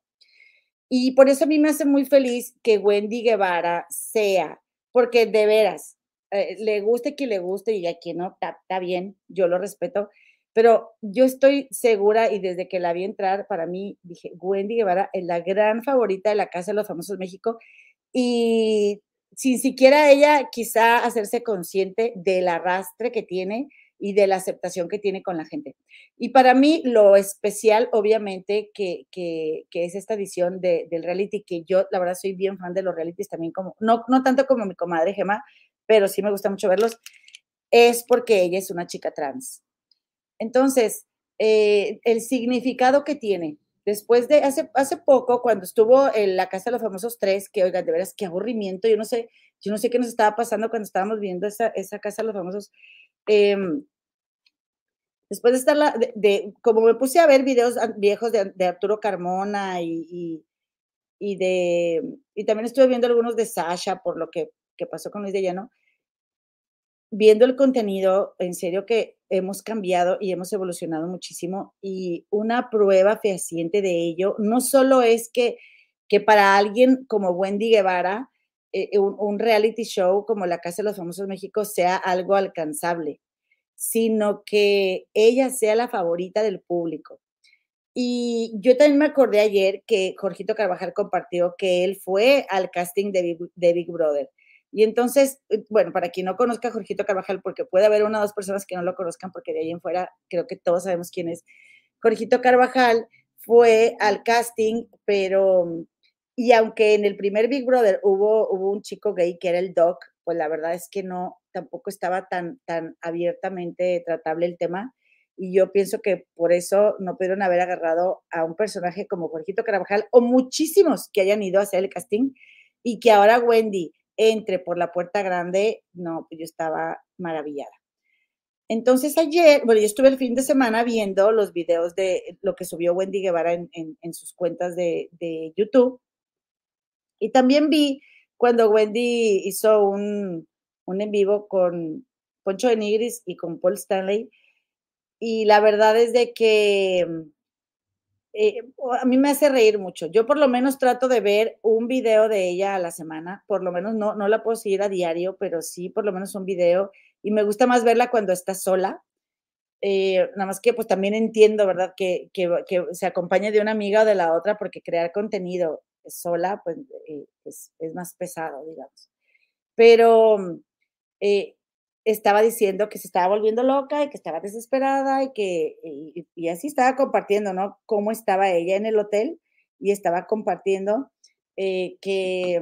Y por eso a mí me hace muy feliz que Wendy Guevara sea, porque de veras, eh, le guste quien le guste y a quien no, está bien, yo lo respeto, pero yo estoy segura y desde que la vi entrar, para mí dije, Wendy Guevara es la gran favorita de la Casa de los Famosos México y sin siquiera ella quizá hacerse consciente del arrastre que tiene y de la aceptación que tiene con la gente. Y para mí lo especial, obviamente, que, que, es esta edición de, del reality, que yo la verdad soy bien fan de los realities también, como, no, no tanto como mi comadre Gema, pero sí me gusta mucho verlos, es porque ella es una chica trans. Entonces, eh, el significado que tiene, después de hace, hace poco, cuando estuvo en la Casa de los Famosos tres, que oigan, de veras, qué aburrimiento, yo no sé, yo no sé qué nos estaba pasando cuando estábamos viendo esa, esa Casa de los Famosos Em, después de estar, la, de, como me puse a ver videos viejos de, Arturo Carmona y, y, de, y también estuve viendo algunos de Sasha por lo que, pasó con Luis de Llano, viendo el contenido, en serio que hemos cambiado y hemos evolucionado muchísimo y una prueba fehaciente de ello no solo es que, que para alguien como Wendy Guevara, eh, un, reality show como La Casa de los Famosos México sea algo alcanzable, sino que ella sea la favorita del público. Y yo también me acordé ayer que Jorgito Carvajal compartió que él fue al casting de Big, Brother. Y entonces, eh, bueno, para quien no conozca a Jorgito Carvajal, porque puede haber una o dos personas que no lo conozcan, porque de ahí en fuera creo que todos sabemos quién es. Jorgito Carvajal fue al casting, pero, y aunque en el primer Big Brother hubo, hubo un chico gay que era el Doc, pues la verdad es que no, tampoco estaba tan, tan abiertamente tratable el tema. Y yo pienso que por eso no pudieron haber agarrado a un personaje como Jorgito Carvajal o muchísimos que hayan ido a hacer el casting y que ahora Wendy entre por la puerta grande, no, pues yo estaba maravillada. Entonces ayer, bueno, yo estuve el fin de semana viendo los videos de lo que subió Wendy Guevara en, sus cuentas de, de, YouTube. Y también vi cuando Wendy hizo un, un en vivo con Poncho de Nigris y con Paul Stanley. Y la verdad es de que eh, a mí me hace reír mucho. Yo por lo menos trato de ver un video de ella a la semana, por lo menos no, no la puedo seguir a diario, pero sí por lo menos un video. Y me gusta más verla cuando está sola. Eh, nada más que pues también entiendo, ¿verdad? Que, que, se acompañe de una amiga o de la otra, porque crear contenido sola, pues eh, es, más pesado, digamos. Pero estaba diciendo que se estaba volviendo loca y que estaba desesperada y que, y, así estaba compartiendo, ¿no? Cómo estaba ella en el hotel y estaba compartiendo eh, que,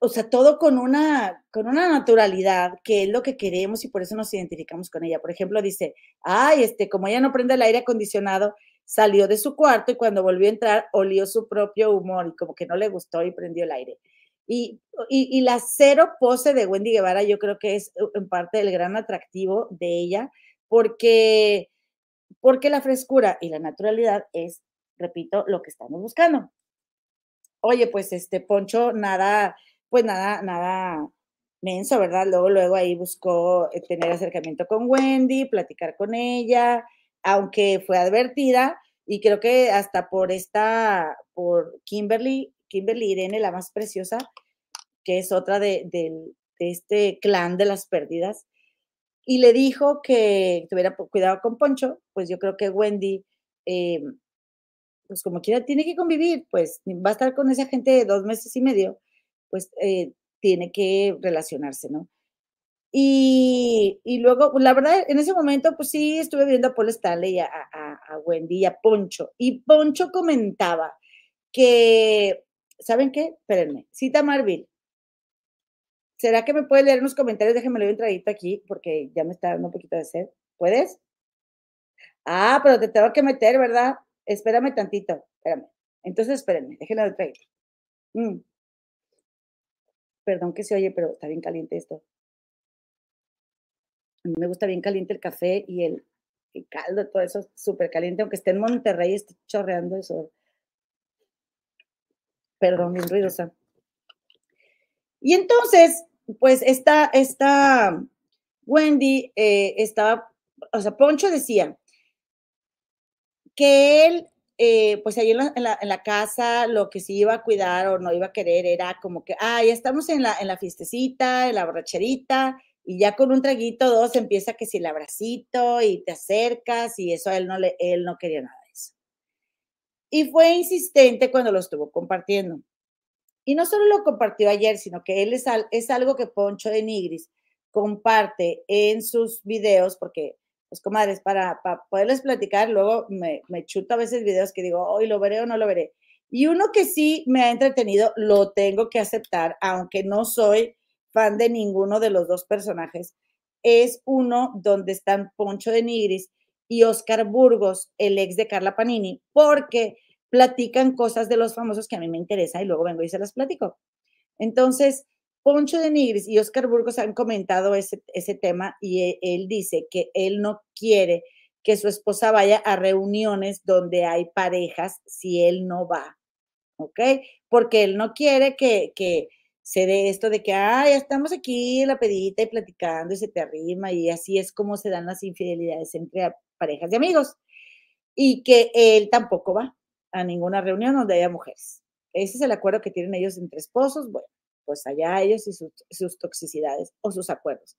o sea, todo con una, con una naturalidad que es lo que queremos y por eso nos identificamos con ella. Por ejemplo, dice, ay, este, como ella no prende el aire acondicionado, salió de su cuarto y cuando volvió a entrar olió su propio humor y como que no le gustó y prendió el aire. Y, y, la cero pose de Wendy Guevara yo creo que es en parte el gran atractivo de ella, porque, porque la frescura y la naturalidad es, repito, lo que estamos buscando. Oye, pues este Poncho, nada, pues nada, nada menso, ¿verdad? Luego, luego ahí buscó eh, tener acercamiento con Wendy, platicar con ella, aunque fue advertida, y creo que hasta por esta, por Kimberly, Kimberly Irene, la más preciosa, que es otra de, este clan de las pérdidas, y le dijo que tuviera cuidado con Poncho, pues yo creo que Wendy, eh, pues como quiera, tiene que convivir, pues va a estar con esa gente de dos meses y medio, pues eh, tiene que relacionarse, ¿no? Y, luego, pues, la verdad, en ese momento, pues sí, estuve viendo a Paul Stanley, a, a Wendy y a Poncho. Y Poncho comentaba que ¿saben qué? Espérenme. Cita Marville. ¿Será que me puede leer unos comentarios? Déjenme leer un traguito aquí porque ya me está dando un poquito de sed. ¿Puedes? Ah, pero te tengo que meter, ¿verdad? Espérame tantito. Espérame. Entonces, espérenme. Déjenme leer un traguito. Mm. Perdón que se oye, pero está bien caliente esto. A mí me gusta bien caliente el café y el, el caldo, todo eso súper caliente, aunque esté en Monterrey, esté chorreando eso perdón, bien ruidosa. Y entonces, pues esta, esta Wendy eh, estaba, o sea, Poncho decía que él, eh, pues ahí en la, en, la, casa, lo que se iba a cuidar o no iba a querer era como que, ah, ya estamos en la, en la fiestecita, en la borracherita, y ya con un traguito, dos, empieza que si el abracito y te acercas, y eso a él no, le, él no quería nada. Y fue insistente cuando lo estuvo compartiendo. Y no solo lo compartió ayer, sino que él es, es algo que Poncho de Nigris comparte en sus videos, porque, pues, comadres, para, para poderles platicar, luego me, me chuto a veces videos que digo, hoy lo veré o no lo veré. Y uno que sí me ha entretenido, lo tengo que aceptar, aunque no soy fan de ninguno de los dos personajes, es uno donde están Poncho de Nigris y Oscar Burgos, el ex de Carla Panini, porque platican cosas de los famosos que a mí me interesa y luego vengo y se las platico. Entonces, Poncho de Nigris y Oscar Burgos han comentado ese, ese tema y e, él, dice que él no quiere que su esposa vaya a reuniones donde hay parejas si él no va, ¿ok? Porque él no quiere que se dé esto de que, ah, ya estamos aquí la pedita y platicando y se te arrima y así es como se dan las infidelidades entre parejas de amigos, y que él tampoco va a ninguna reunión donde haya mujeres. Ese es el acuerdo que tienen ellos entre esposos. Bueno, pues allá ellos y sus, toxicidades o sus acuerdos.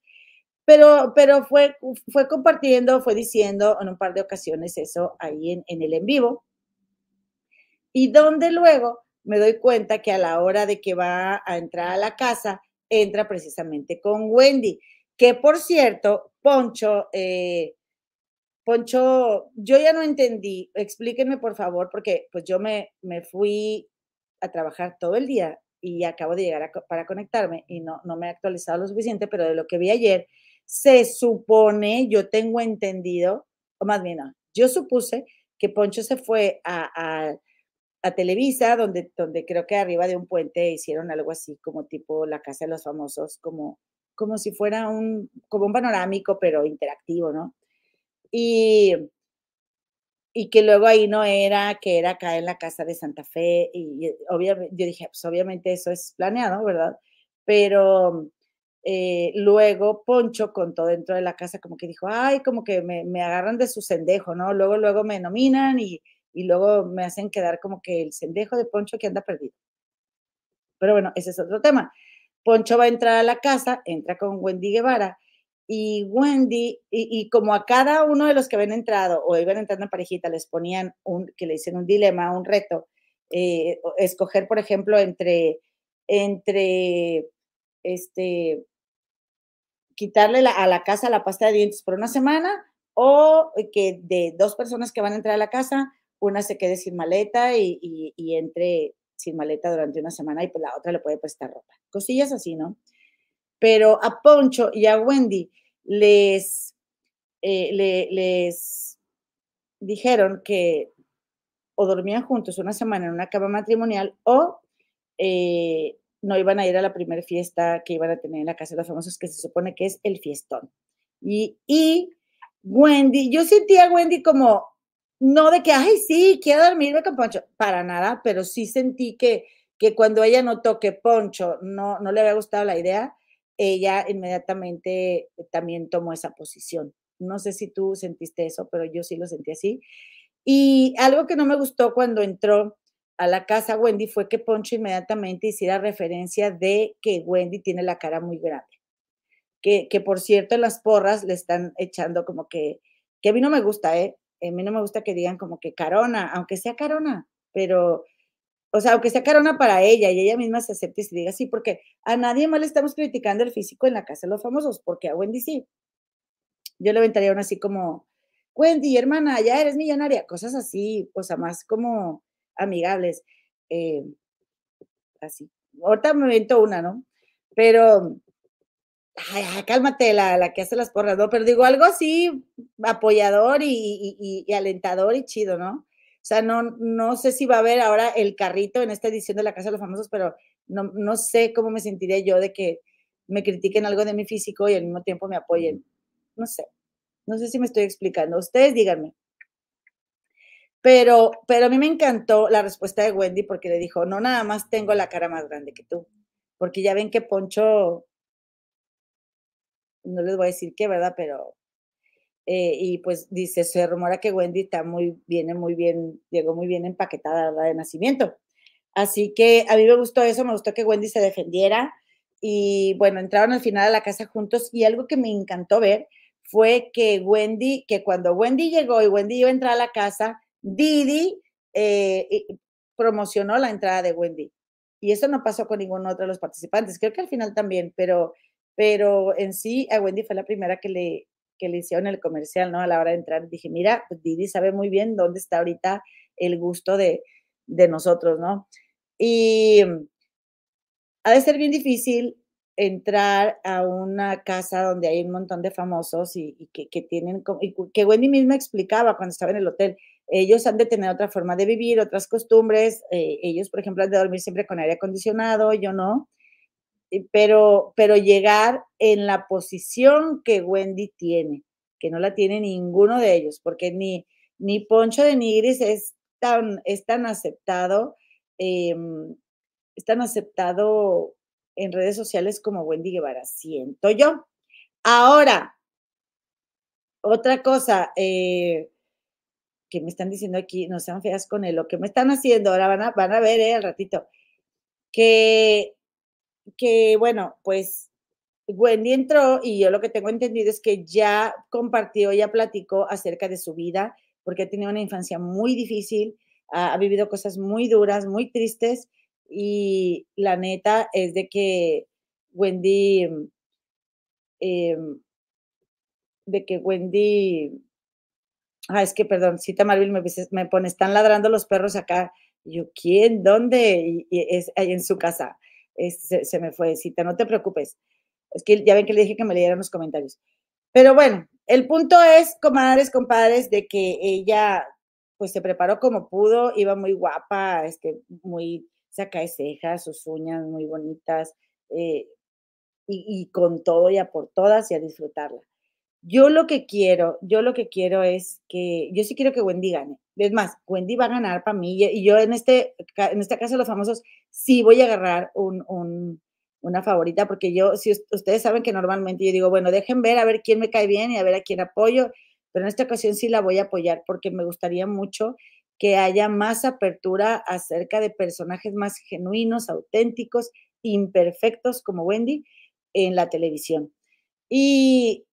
Pero, pero fue, fue compartiendo, fue diciendo en un par de ocasiones eso ahí en, en el en vivo. Y donde luego me doy cuenta que a la hora de que va a entrar a la casa, entra precisamente con Wendy, que por cierto, Poncho eh, Poncho, yo ya no entendí, explíquenme por favor, porque pues yo me, me fui a trabajar todo el día y acabo de llegar para conectarme y no, no me he actualizado lo suficiente, pero de lo que vi ayer, se supone, yo tengo entendido, o más bien, no, yo supuse que Poncho se fue a, a, Televisa, donde, donde creo que arriba de un puente hicieron algo así como tipo la Casa de los Famosos, como, como si fuera un, como un panorámico, pero interactivo, ¿no? Y, y que luego ahí no era, que era acá en la casa de Santa Fe, y, obviamente, yo dije, pues obviamente eso es planeado, ¿verdad? Pero eh, luego Poncho contó dentro de la casa como que dijo, ay, como que me, me agarran de su sendejo, ¿no? Luego, luego me nominan y, y, luego me hacen quedar como que el sendejo de Poncho que anda perdido. Pero bueno, ese es otro tema. Poncho va a entrar a la casa, entra con Wendy Guevara y Wendy, y, como a cada uno de los que habían entrado o iban entrando en parejita, les ponían un, que le hicieron un dilema, un reto, eh, escoger, por ejemplo, entre, entre este, quitarle a la casa la pasta de dientes por una semana o que de dos personas que van a entrar a la casa, una se quede sin maleta y, entre sin maleta durante una semana y pues la otra le puede prestar ropa. Cosillas así, ¿no? Pero a Poncho y a Wendy les, eh, les dijeron que o dormían juntos una semana en una cama matrimonial o eh, no iban a ir a la primera fiesta que iban a tener en la Casa de los Famosos, que se supone que es el fiestón. Y, y Wendy, yo sentía a Wendy como, no de que, ay, sí, quiero dormirme con Poncho, para nada, pero sí sentí que, que cuando ella notó que Poncho no, no le había gustado la idea, ella inmediatamente también tomó esa posición. No sé si tú sentiste eso, pero yo sí lo sentí así. Y algo que no me gustó cuando entró a la casa Wendy fue que Poncho inmediatamente hiciera referencia de que Wendy tiene la cara muy grande. Que, que por cierto en las porras le están echando como que, que a mí no me gusta, ¿eh? A mí no me gusta que digan como que carona, aunque sea carona, pero, o sea, aunque sea carona para ella y ella misma se acepte y se diga sí, porque a nadie más le estamos criticando el físico en la casa de los famosos, porque a Wendy sí. Yo le aventaría una así como, Wendy, hermana, ya eres millonaria, cosas así, o sea, más como, amigables. Eh, así. Ahorita me invento una, ¿no? Pero, ay, cálmate, la, la, que hace las porras, ¿no? Pero digo algo así, apoyador y, alentador y chido, ¿no? O sea, no, no sé si va a haber ahora el carrito en esta edición de la Casa de los Famosos, pero no, no sé cómo me sentiría yo de que me critiquen algo de mi físico y al mismo tiempo me apoyen. No sé. No sé si me estoy explicando. Ustedes díganme. Pero, pero a mí me encantó la respuesta de Wendy porque le dijo, no nada más tengo la cara más grande que tú, porque ya ven que Poncho, no les voy a decir qué, ¿verdad? Pero, eh, y pues dice, se rumora que Wendy está muy, viene muy bien, llegó muy bien empaquetada de nacimiento. Así que a mí me gustó eso, me gustó que Wendy se defendiera y bueno, entraron al final a la casa juntos y algo que me encantó ver fue que Wendy, que cuando Wendy llegó y Wendy iba a entrar a la casa, Didi eh, promocionó la entrada de Wendy. Y eso no pasó con ningún otro de los participantes. Creo que al final también, pero, pero en sí a Wendy fue la primera que le, que le hicieron el comercial, ¿no? A la hora de entrar. Dije, mira, pues Didi sabe muy bien dónde está ahorita el gusto de, de nosotros, ¿no? Y ha de ser bien difícil entrar a una casa donde hay un montón de famosos y, que, que, tienen, y que Wendy misma explicaba cuando estaba en el hotel, ellos han de tener otra forma de vivir, otras costumbres. Eh, ellos, por ejemplo, han de dormir siempre con aire acondicionado, yo no. Pero, pero llegar en la posición que Wendy tiene, que no la tiene ninguno de ellos, porque ni, ni Poncho de Nigris es tan, es tan aceptado, em, es tan aceptado en redes sociales como Wendy Guevara, siento yo. Ahora, otra cosa, eh, que me están diciendo aquí, no sean feas con él, lo que me están haciendo, ahora van a, van a ver eh, al ratito, que, que bueno, pues Wendy entró y yo lo que tengo entendido es que ya compartió, ya platicó acerca de su vida, porque ha tenido una infancia muy difícil, ha, vivido cosas muy duras, muy tristes, y la neta es de que Wendy, em, de que Wendy Ah, es que, perdón, Cita Marvel me, me pone, están ladrando los perros acá. yo, ¿quién? ¿Dónde? Y, es ahí en su casa. Se, me fue, Cita, no te preocupes. Es que ya ven que le dije que me leyeran los comentarios. Pero bueno, el punto es, comadres, compadres, de que ella pues se preparó como pudo, iba muy guapa, este, muy saca de cejas, sus uñas muy bonitas, eh, y, con todo y por todas y a disfrutarla. Yo lo que quiero, yo lo que quiero es que, yo sí quiero que Wendy gane. Es más, Wendy va a ganar para mí y yo en, este, en esta casa de los famosos sí voy a agarrar un, una favorita porque yo, si ustedes saben que normalmente yo digo, bueno, dejen ver a ver quién me cae bien y a ver a quién apoyo, pero en esta ocasión sí la voy a apoyar porque me gustaría mucho que haya más apertura acerca de personajes más genuinos, auténticos, imperfectos como Wendy en la televisión. Y,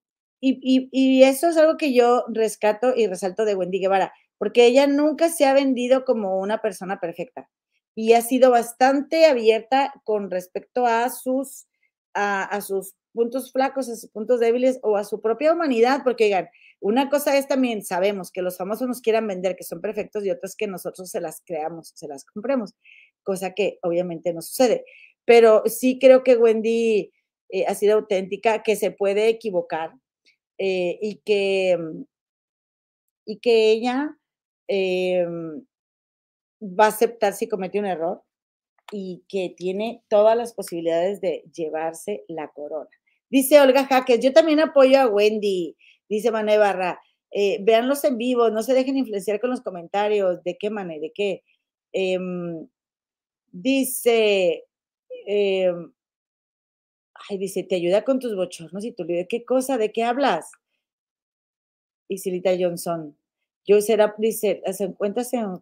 y, eso es algo que yo rescato y resalto de Wendy Guevara, porque ella nunca se ha vendido como una persona perfecta y ha sido bastante abierta con respecto a sus, a, sus puntos flacos, a sus puntos débiles o a su propia humanidad, porque digan, una cosa es también, sabemos que los famosos nos quieran vender que son perfectos y otras que nosotros se las creamos, se las compremos, cosa que obviamente no sucede. Pero sí creo que Wendy eh, ha sido auténtica, que se puede equivocar, eh, y, que, mm, y que ella em, va a aceptar si cometió un error y que tiene todas las posibilidades de llevarse la corona. Dice Olga Jaques, yo también apoyo a Wendy, dice Mané Barra, eh, véanlos en vivo, no se dejen influenciar con los comentarios, de qué manera, de qué. Em, dice, em, Ay, dice, te ayuda con tus bochornos y tú ¿de qué cosa? ¿De qué hablas? Y Silita Johnson. Yo será, dice, se encuentra en.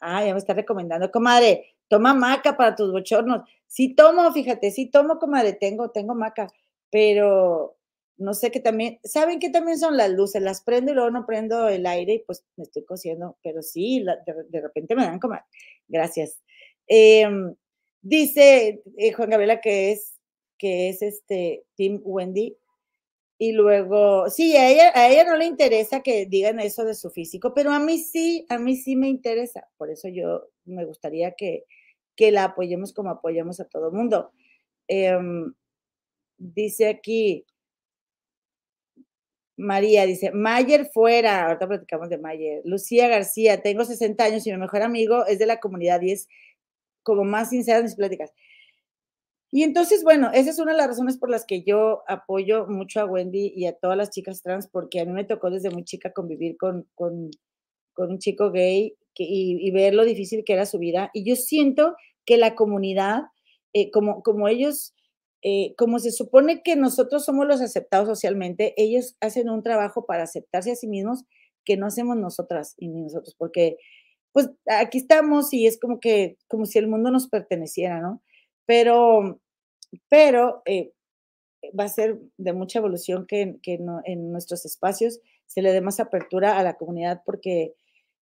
Ah, ya me está recomendando. Comadre, toma maca para tus bochornos. Sí tomo, fíjate, sí tomo, comadre, tengo, tengo maca, pero no sé qué también, ¿saben qué también son las luces? Las prendo y luego no prendo el aire y pues me estoy cosiendo, pero sí, de, repente me dan comadre. Gracias. Em, dice eh, Juan Gabriela que es que es este Tim Wendy. Y luego, sí, a ella, a ella no le interesa que digan eso de su físico, pero a mí sí, a mí sí me interesa. Por eso yo me gustaría que, que la apoyemos como apoyamos a todo mundo. Em, dice aquí, María dice, Mayer fuera, ahorita platicamos de Mayer. Lucía García, tengo 60 años y mi mejor amigo es de la comunidad y es como más sincera en mis pláticas. Y entonces, bueno, esa es una de las razones por las que yo apoyo mucho a Wendy y a todas las chicas trans, porque a mí me tocó desde muy chica convivir con, con, un chico gay y, ver lo difícil que era su vida. Y yo siento que la comunidad, eh, como, como ellos, eh, como se supone que nosotros somos los aceptados socialmente, ellos hacen un trabajo para aceptarse a sí mismos que no hacemos nosotras y ni nosotros, porque pues aquí estamos y es como que, como si el mundo nos perteneciera, ¿no? Pero, pero eh, va a ser de mucha evolución que, en nuestros espacios se le dé más apertura a la comunidad porque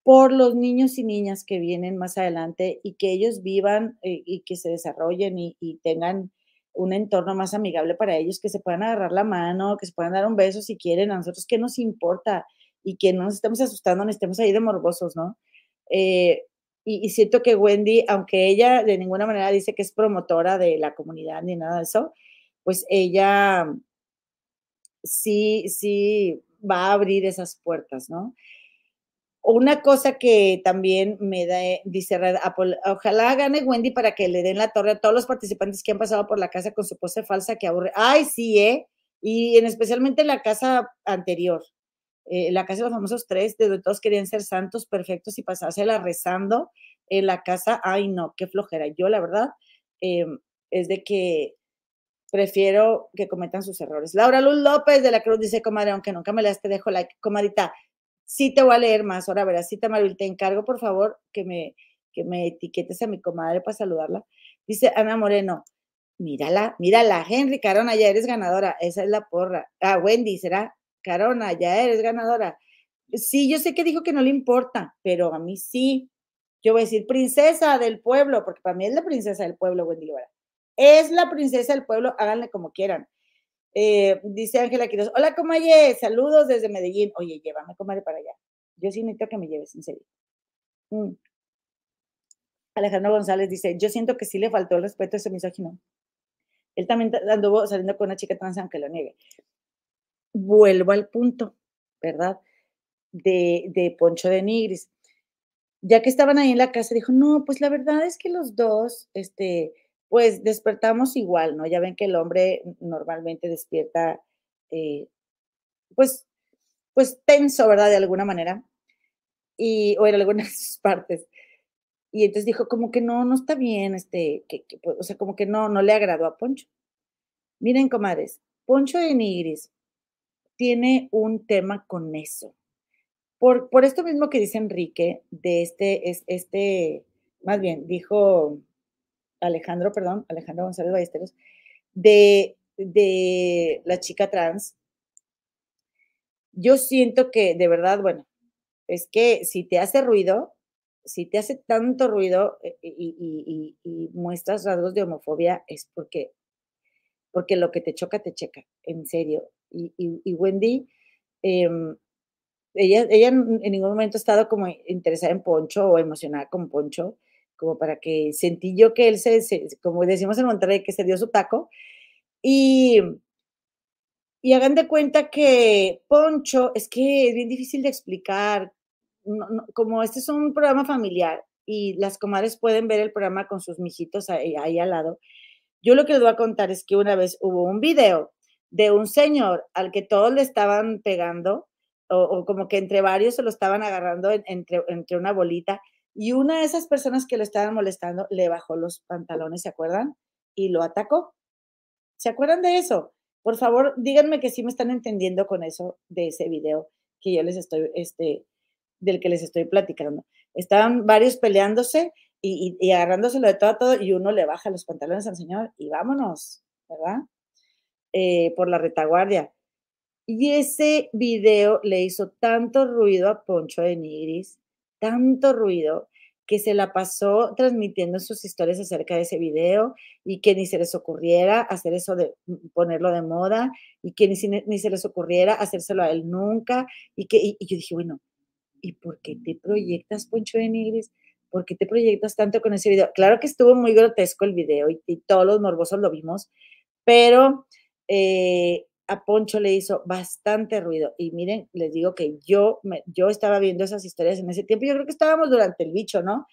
por los niños y niñas que vienen más adelante y que ellos vivan eh, y que se desarrollen y, tengan un entorno más amigable para ellos, que se puedan agarrar la mano, que se puedan dar un beso si quieren, a nosotros qué nos importa y que no nos estemos asustando ni estemos ahí de morbosos, ¿no? Eh, y, siento que Wendy, aunque ella de ninguna manera dice que es promotora de la comunidad ni nada de eso, pues ella sí, sí va a abrir esas puertas, ¿no? Una cosa que también me da, dice Red ojalá gane Wendy para que le den la torre a todos los participantes que han pasado por la casa con su pose falsa que aburre. Ay, sí, ¿eh? Y en especialmente la casa anterior. Eh, la casa de los famosos tres, de todos querían ser santos perfectos y pasársela rezando en la casa, ay no, qué flojera. Yo la verdad eh, es de que prefiero que cometan sus errores. Laura Luz López de la Cruz dice, comadre, aunque nunca me las te dejo like, comadita, sí te voy a leer más, ahora verás, sí, Maril, te encargo por favor que me, que me etiquetes a mi comadre para saludarla. Dice Ana Moreno, mírala, mírala, Henry Carona, ya eres ganadora, esa es la porra. Ah, Wendy, será Carona, ya eres ganadora. Sí, yo sé que dijo que no le importa, pero a mí sí. Yo voy a decir princesa del pueblo, porque para mí es la princesa del pueblo, Wendy Guevara. Es la princesa del pueblo, háganle como quieran. Eh, dice Ángela Quiroz, hola Comaye, saludos desde Medellín. Oye, llévame, comadre, para allá. Yo sí necesito que me lleves, en serio. Mm. Alejandro González dice, yo siento que sí le faltó el respeto a ese misógino. Él también anduvo saliendo con una chica trans aunque lo niegue. Vuelvo al punto, ¿verdad? De, de Poncho de Nigris. Ya que estaban ahí en la casa, dijo, no, pues la verdad es que los dos, este, pues despertamos igual, ¿no? Ya ven que el hombre normalmente despierta, eh, pues, pues tenso, ¿verdad? De alguna manera, y, o en algunas partes. Y entonces dijo, como que no, no está bien, este, que, pues, o sea, como que no, no le agradó a Poncho. Miren, comadres, Poncho de Nigris tiene un tema con eso. Por, por esto mismo que dice Enrique, de este, es, este, más bien, dijo Alejandro, perdón, Alejandro González Ballesteros, de, de la chica trans, yo siento que de verdad, bueno, es que si te hace ruido, si te hace tanto ruido eh, y, muestras rasgos de homofobia, es porque, porque lo que te choca, te checa, en serio. Y, Wendy, em, ella, ella en ningún momento ha estado como interesada en Poncho o emocionada con Poncho como para que sentí yo que él se, como decimos en Monterrey, que se dio su taco. Y, y hagan de cuenta que Poncho, es que es bien difícil de explicar, como este es un programa familiar y las comadres pueden ver el programa con sus mijitos ahí, ahí al lado. Yo lo que les voy a contar es que una vez hubo un video de un señor al que todos le estaban pegando, o, como que entre varios se lo estaban agarrando entre, entre una bolita, y una de esas personas que lo estaban molestando le bajó los pantalones, ¿se acuerdan? Y lo atacó. ¿Se acuerdan de eso? Por favor, díganme que sí me están entendiendo con eso de ese video que yo les estoy, este, del que les estoy platicando. Estaban varios peleándose y, y, agarrándoselo de todo a todo y uno le baja los pantalones al señor y vámonos, ¿verdad? Eh, por la retaguardia. Y ese video le hizo tanto ruido a Poncho de Nigris tanto ruido que se la pasó transmitiendo sus historias acerca de ese video y que ni se les ocurriera hacer eso de mm, ponerlo de moda y que ni, ni se les ocurriera hacérselo a él nunca y que y, yo dije, bueno, ¿y por qué te proyectas, Poncho de Nigris? ¿Por qué te proyectas tanto con ese video? Claro que estuvo muy grotesco el video y, y todos los morbosos lo vimos, pero eh, a Poncho le hizo bastante ruido. Y miren, les digo que yo, yo estaba viendo esas historias en ese tiempo. Yo creo que estábamos durante el bicho, ¿no?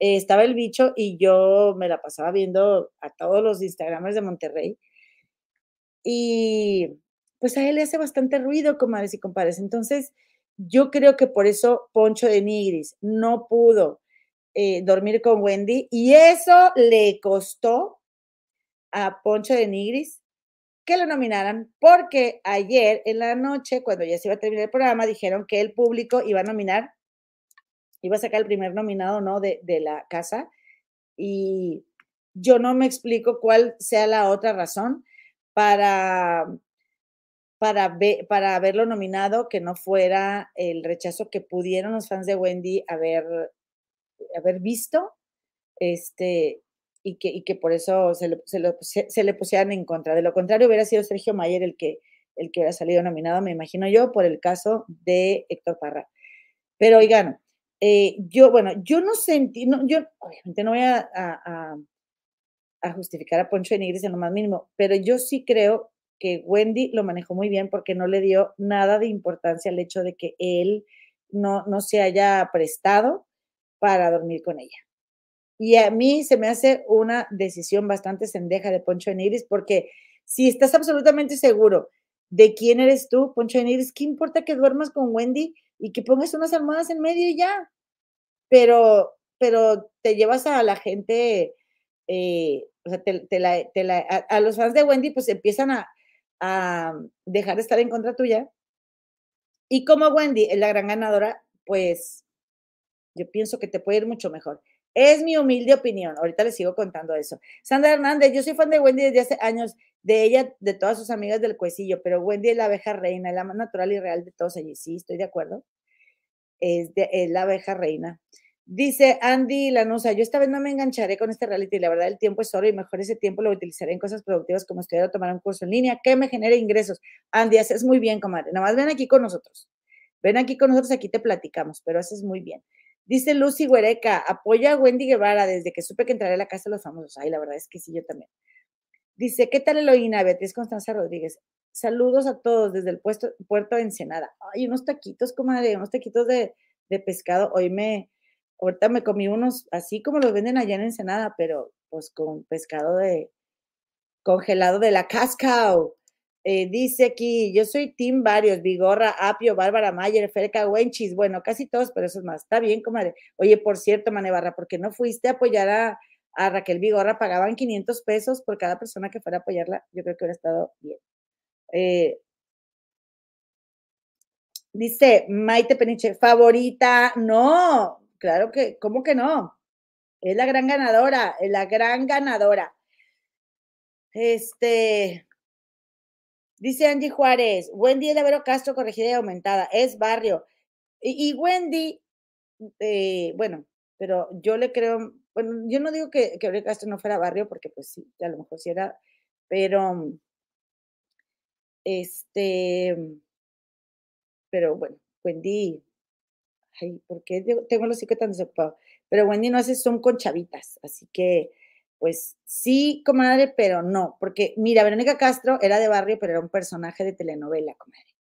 Eh, estaba el bicho y yo me la pasaba viendo a todos los Instagramers de Monterrey. Y pues a él le hace bastante ruido, comadres y compadres. Entonces, yo creo que por eso Poncho de Nigris no pudo eh, dormir con Wendy y eso le costó a Poncho de Nigris que lo nominaran, porque ayer en la noche, cuando ya se iba a terminar el programa, dijeron que el público iba a nominar, iba a sacar el primer nominado, ¿no? De, de la casa. Y yo no me explico cuál sea la otra razón para, para, para haberlo nominado, que no fuera el rechazo que pudieron los fans de Wendy haber, haber visto. Este, y que, y que por eso se le, se, le pusieran en contra. De lo contrario, hubiera sido Sergio Mayer el que, el que hubiera salido nominado, me imagino yo, por el caso de Héctor Parra. Pero oigan, eh, yo, bueno, yo no sentí, no, yo obviamente no voy a, a, a, justificar a Poncho de Nigris en lo más mínimo, pero yo sí creo que Wendy lo manejó muy bien porque no le dio nada de importancia al hecho de que él no, no se haya prestado para dormir con ella. Y a mí se me hace una decisión bastante sendeja de Poncho de Nigris, porque si estás absolutamente seguro de quién eres tú, Poncho de Nigris, ¿qué importa que duermas con Wendy y que pongas unas almohadas en medio y ya? Pero, pero te llevas a la gente, eh, o sea, a, los fans de Wendy, pues empiezan a, a dejar de estar en contra tuya. Y como Wendy es la gran ganadora, pues yo pienso que te puede ir mucho mejor. Es mi humilde opinión. Ahorita les sigo contando eso. Sandra Hernández, yo soy fan de Wendy desde hace años, de ella, de todas sus amigas del cuecillo, pero Wendy es la abeja reina, es la más natural y real de todos allí. Sí, estoy de acuerdo. Es, la abeja reina. Dice Andy Lanusa, yo esta vez no me engancharé con este reality, la verdad el tiempo es oro y mejor ese tiempo lo utilizaré en cosas productivas como estudiar o tomar un curso en línea que me genere ingresos. Andy, haces muy bien, comadre. Nada más ven aquí con nosotros. Ven aquí con nosotros, aquí te platicamos, pero eso es muy bien. Dice Lucy Huereca, apoya a Wendy Guevara desde que supe que entraré a la casa de los famosos. Ay, la verdad es que sí, yo también. Dice, ¿qué tal Eloína? Beatriz Constanza Rodríguez. Saludos a todos desde el puerto de Ensenada. Ay, unos taquitos, comadre, unos taquitos de, de pescado. Hoy me, ahorita me comí unos así como los venden allá en Ensenada, pero pues con pescado de congelado de la Cascao. Eh, dice aquí, yo soy Tim Varios, Vigorra, Apio, Bárbara Mayer, Ferca, Wenchis, bueno, casi todos, pero eso es más. Está bien, comadre. Oye, por cierto, Manebarra, ¿por qué no fuiste a apoyar a, a Raquel Vigorra? Pagaban 500 pesos por cada persona que fuera a apoyarla. Yo creo que hubiera estado bien. Eh, dice Maite Peniche, favorita, no, claro que, ¿cómo que no? Es la gran ganadora, es la gran ganadora. Este, dice Angie Juárez, Wendy de Vero Castro corregida y aumentada, es barrio. Y, Wendy, eh, bueno, pero yo le creo, bueno, yo no digo que, que Castro no fuera barrio, porque pues sí, a lo mejor sí era, pero este, pero bueno, Wendy, ay, ¿por qué tengo los hijos tan desocupados? Pero Wendy no hace son con chavitas, así que, pues sí, comadre, pero no, porque mira, Verónica Castro era de barrio, pero era un personaje de telenovela, comadre.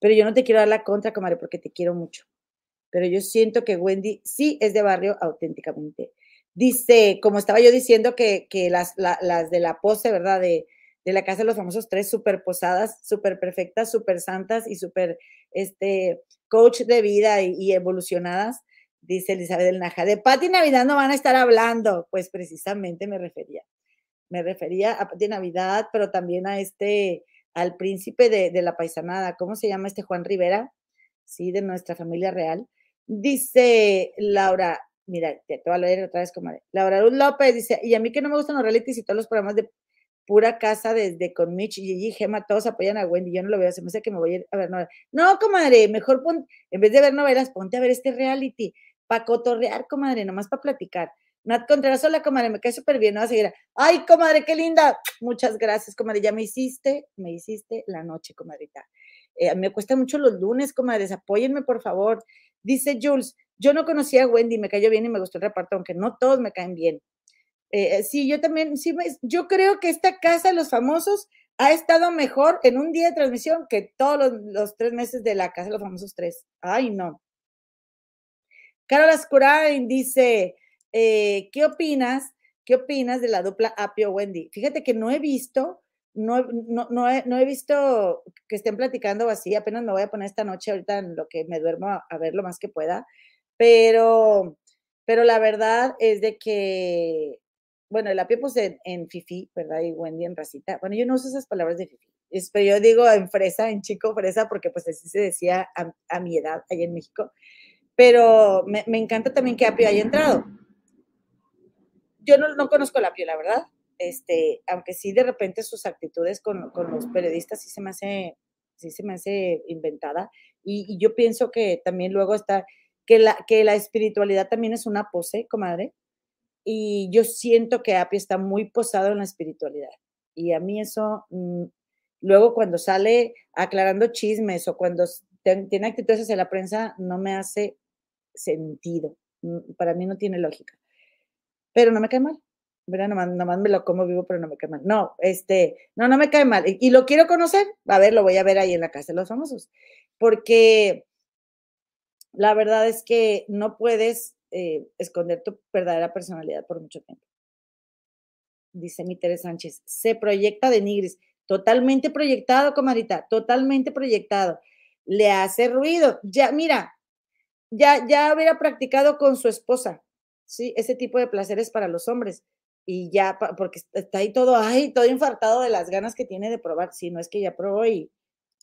Pero yo no te quiero dar la contra, comadre, porque te quiero mucho. Pero yo siento que Wendy sí es de barrio auténticamente. Dice, como estaba yo diciendo, que, que las, las de la pose, ¿verdad? De, de la casa de los famosos tres, súper posadas, súper perfectas, súper santas y súper este, coach de vida y, evolucionadas, dice Elizabeth del Naja. De Pati Navidad no van a estar hablando, pues precisamente me refería. Me refería a Pati Navidad, pero también a este, al príncipe de, la paisanada, ¿cómo se llama este Juan Rivera? Sí, de nuestra familia real. Dice Laura, mira, te, voy a leer otra vez como Laura López dice, y a mí que no me gustan los realities y todos los programas de pura casa desde con Mitch, y Gema, todos apoyan a Wendy, yo no lo veo, se me hace que me voy a ir a ver novelas. No, comadre, mejor pon, en vez de ver novelas, ponte a ver este reality, para cotorrear, comadre, nomás para platicar. Nat Contreras, hola, comadre, me cae súper bien, no a seguir. Ay, comadre, qué linda. Muchas gracias, comadre, ya me hiciste, me hiciste la noche, comadrita. Eh, me cuesta mucho los lunes, comadres, apóyenme, por favor. Dice Jules, yo no conocía a Wendy, me cayó bien y me gustó el reparto, aunque no todos me caen bien. Eh, sí, yo también, sí, yo creo que esta casa de los famosos ha estado mejor en un día de transmisión que todos los, tres meses de la casa de los famosos tres. Ay, no. Carol Ascurain dice, eh, ¿qué opinas? ¿Qué opinas de la dupla Apio Wendy? Fíjate que no he visto, no, no, no, he, visto que estén platicando así, apenas me voy a poner esta noche ahorita en lo que me duermo a, a ver lo más que pueda, pero, pero la verdad es de que bueno, el apio pues en, fifi, ¿verdad? Y Wendy en racita. Bueno, yo no uso esas palabras de fifi, pero yo digo en fresa, en chico fresa, porque pues así se decía a, mi edad allá en México. Pero me, encanta también que apio haya entrado. Yo no, no conozco el apio, la verdad. Este, aunque sí de repente sus actitudes con, con los periodistas sí se me hace, sí se me hace inventada. Y, y yo pienso que también luego está, que la, que la espiritualidad también es una pose, comadre y yo siento que Api está muy posado en la espiritualidad. Y a mí eso, mm, luego cuando sale aclarando chismes o cuando tiene actitudes hacia la prensa, no me hace sentido. Mm, para mí no tiene lógica. Pero no me cae mal. Mira, nomás, nomás, me lo como vivo, pero no me cae mal. No, este, no, no me cae mal. Y, lo quiero conocer. A ver, lo voy a ver ahí en la casa de los famosos. Porque la verdad es que no puedes eh, esconder tu verdadera personalidad por mucho tiempo. Dice mi Sánchez, se proyecta de Nigris, totalmente proyectado, comadita, totalmente proyectado. Le hace ruido. Ya, mira, ya, ya hubiera practicado con su esposa, ¿sí? Ese tipo de placeres para los hombres. Y ya, porque está ahí todo, ay, todo infartado de las ganas que tiene de probar. Si no es que ya probó y,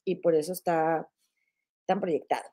y por eso está tan proyectado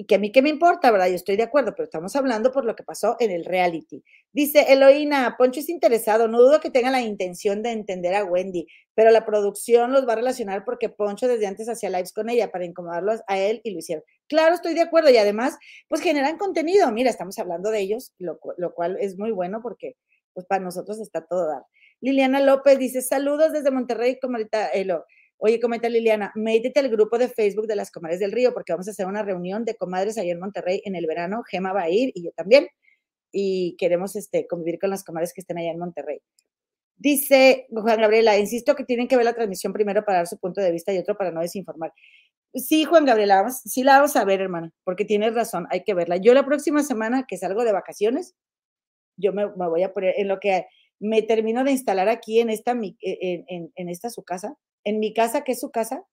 y que a mí qué me importa, ¿verdad? Yo estoy de acuerdo, pero estamos hablando por lo que pasó en el reality. Dice Eloína, Poncho es interesado, no dudo que tenga la intención de entender a Wendy, pero la producción los va a relacionar porque Poncho desde antes hacía lives con ella para incomodarlos a él y lo hicieron. Claro, estoy de acuerdo y además, pues generan contenido. Mira, estamos hablando de ellos, lo, cual es muy bueno porque pues para nosotros está todo dar. Liliana López dice, saludos desde Monterrey, comadita Elo. Oye, comenta Liliana, métete al grupo de Facebook de las Comadres del Río porque vamos a hacer una reunión de comadres allá en Monterrey en el verano. Gema va a ir y yo también. Y queremos este, convivir con las comadres que estén allá en Monterrey. Dice Juan Gabriela, insisto que tienen que ver la transmisión primero para dar su punto de vista y otro para no desinformar. Sí, Juan Gabriela, sí la vamos a ver, hermana, porque tienes razón, hay que verla. Yo la próxima semana que salgo de vacaciones, yo me, voy a poner en lo que me termino de instalar aquí en esta, en, en, esta su casa, en mi casa, que es su casa,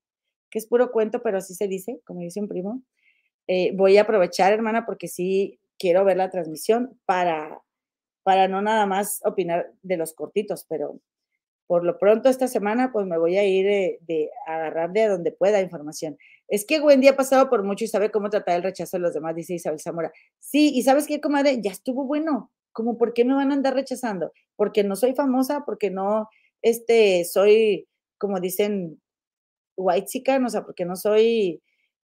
que es puro cuento, pero así se dice, como dice un primo. Eh, voy a aprovechar, hermana, porque sí quiero ver la transmisión para, para no nada más opinar de los cortitos, pero por lo pronto esta semana pues me voy a ir de, agarrar de donde pueda información. Es que Wendy ha pasado por mucho y sabe cómo tratar el rechazo de los demás, dice Isabel Zamora. Sí, y sabes qué, comadre, ya estuvo bueno. Como, ¿por qué me van a andar rechazando? Porque no soy famosa, porque no, este, soy, como dicen, white chica, o sea, porque no soy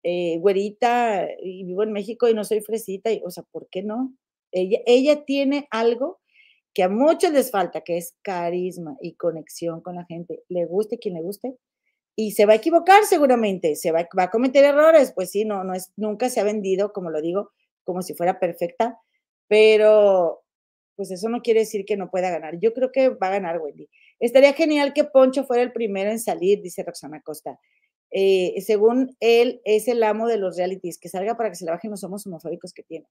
eh, güerita y vivo en México y no soy fresita, y, o sea, ¿por qué no? Ella, tiene algo que a muchos les falta, que es carisma y conexión con la gente. Le guste quien le guste. Y se va a equivocar seguramente, se va, a cometer errores, pues sí, no, no es, nunca se ha vendido, como lo digo, como si fuera perfecta, pero pues eso no quiere decir que no pueda ganar. Yo creo que va a ganar Wendy. Estaría genial que Poncho fuera el primero en salir, dice Roxana Costa. Eh, según él, es el amo de los realities, que salga para que se le bajen los homos homofóbicos que tiene.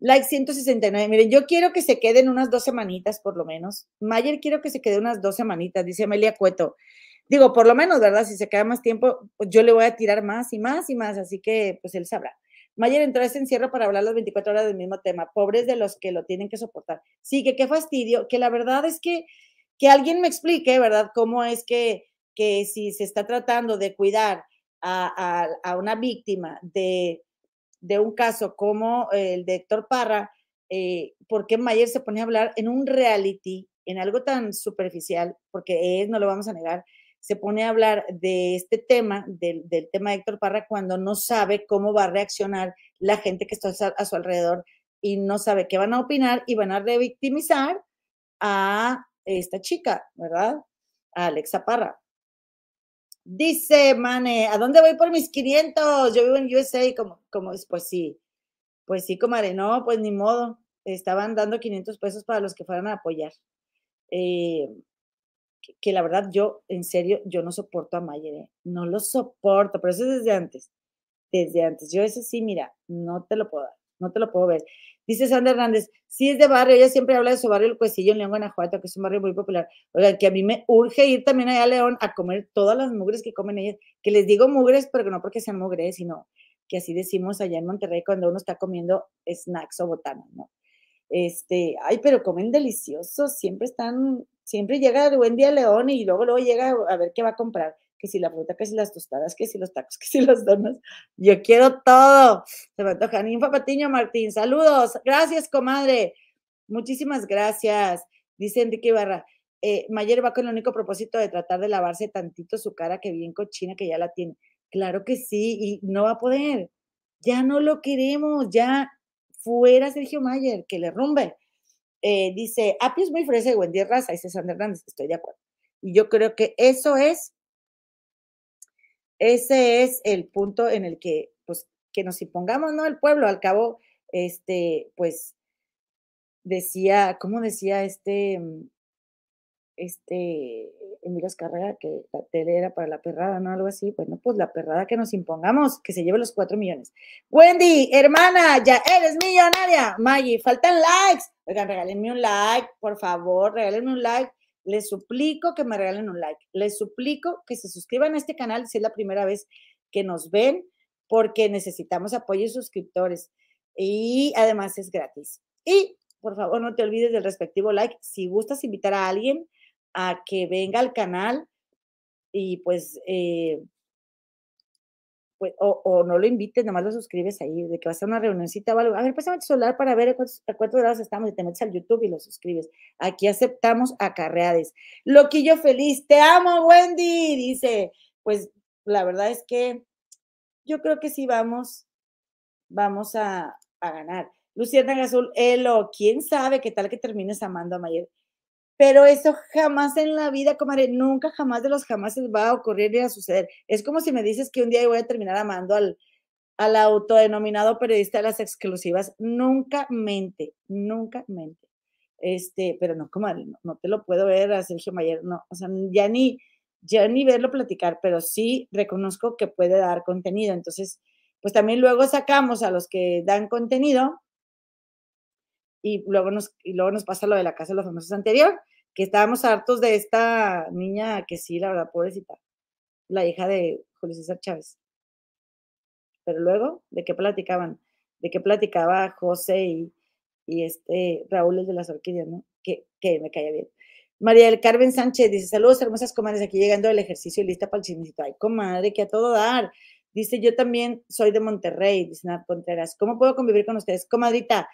Like 169. Miren, yo quiero que se queden unas dos semanitas por lo menos. Mayer quiero que se quede unas dos semanitas, dice Amelia Cueto. Digo, por lo menos, ¿verdad? Si se queda más tiempo, pues yo le voy a tirar más y más y más, así que pues él sabrá. Mayer entró a ese encierro para hablar las 24 horas del mismo tema. Pobres de los que lo tienen que soportar. Sí, que qué fastidio, que la verdad es que, que alguien me explique, ¿verdad? Cómo es que, que si se está tratando de cuidar a, a una víctima de de un caso como el de Héctor Parra, eh, ¿por qué Mayer se pone a hablar en un reality, en algo tan superficial? Porque él, no lo vamos a negar, se pone a hablar de este tema, del, tema de Héctor Parra, cuando no sabe cómo va a reaccionar la gente que está a, su alrededor y no sabe qué van a opinar y van a revictimizar a esta chica, ¿verdad? A Alexa Parra. Dice Mane, ¿a dónde voy por mis 500? Yo vivo en USA, como, como pues sí, pues sí, comadre, no, pues ni modo. Estaban dando 500 pesos para los que fueran a apoyar. Eh, que, la verdad yo, en serio, yo no soporto a Mayer, ¿eh? no lo soporto, pero eso es desde antes, desde antes. Yo ese sí, mira, no te lo puedo dar, no te lo puedo ver. Dice Sandra Hernández, sí es de barrio, ella siempre habla de su barrio El Cuecillo en León, Guanajuato, que es un barrio muy popular. Oigan, que a mí me urge ir también allá a León a comer todas las mugres que comen ellas, que les digo mugres, pero no porque sean mugres, sino que así decimos allá en Monterrey cuando uno está comiendo snacks o botanas, ¿no? Este, ay, pero comen deliciosos, siempre están, siempre llega el buen día León y luego luego llega a ver qué va a comprar que si la fruta, que si las tostadas, que si los tacos, que si los donas. Yo quiero todo. Se me antoja. Ninfa Patiño Martín, saludos. Gracias, comadre. Muchísimas gracias. Dice Enrique Ibarra. Eh, Mayer va con el único propósito de tratar de lavarse tantito su cara que bien cochina que ya la tiene. Claro que sí, y no va a poder. Ya no lo queremos, ya fuera Sergio Mayer, que le rumbe. Eh, dice, Apio es muy fresa y buen día raza, dice Sandra Hernández, estoy de acuerdo. Y yo creo que eso es ese es el punto en el que, pues, que nos impongamos, ¿no? El pueblo, al cabo, este, pues, decía, ¿cómo decía este, mm, este, Emilio Carrera, que la tele era para la perrada, ¿no? Algo así, bueno, pues la perrada que nos impongamos, que se lleve los cuatro millones. Wendy, hermana, ya eres millonaria. Maggie, faltan likes. Oigan, regálenme un like, por favor, regálenme un like les suplico que me regalen un like. Les suplico que se suscriban a este canal si es la primera vez que nos ven, porque necesitamos apoyo y suscriptores. Y además es gratis. Y por favor, no te olvides del respectivo like. Si gustas invitar a alguien a que venga al canal y pues eh, pues, o, no lo invites, nomás lo suscribes ahí, de que vas a una reunioncita o algo. A ver, pásame tu celular para ver a cuántos, grados estamos y te metes al YouTube y lo suscribes. Aquí aceptamos acarreades. Loquillo feliz, te amo, Wendy, dice. Pues la verdad es que yo creo que sí vamos, vamos a, a ganar. Luciana Azul, Elo, quién sabe qué tal que termines amando a Mayer. Pero eso jamás en la vida, comadre, nunca jamás de los jamás va a ocurrir ni a suceder. Es como si me dices que un día voy a terminar amando al, al autodenominado periodista de las exclusivas. Nunca mente, nunca mente. Este, pero no, comadre, no, te lo puedo ver a Sergio Mayer, no, o sea, ya ni, ya ni verlo platicar, pero sí reconozco que puede dar contenido. Entonces, pues también luego sacamos a los que dan contenido y luego nos, y luego nos pasa lo de la Casa de los Famosos anterior, que estábamos hartos de esta niña que sí, la verdad, pobrecita, la hija de Julio César Chávez. Pero luego, ¿de qué platicaban? ¿De qué platicaba José y, y este Raúl, el de las orquídeas, ¿no? Que, que me caía bien. María del Carmen Sánchez dice, saludos hermosas comadres, aquí llegando del ejercicio y lista para el chismecito. Ay, comadre, que a todo dar. Dice, yo también soy de Monterrey, dice Nat Contreras. ¿Cómo puedo convivir con ustedes? Comadrita,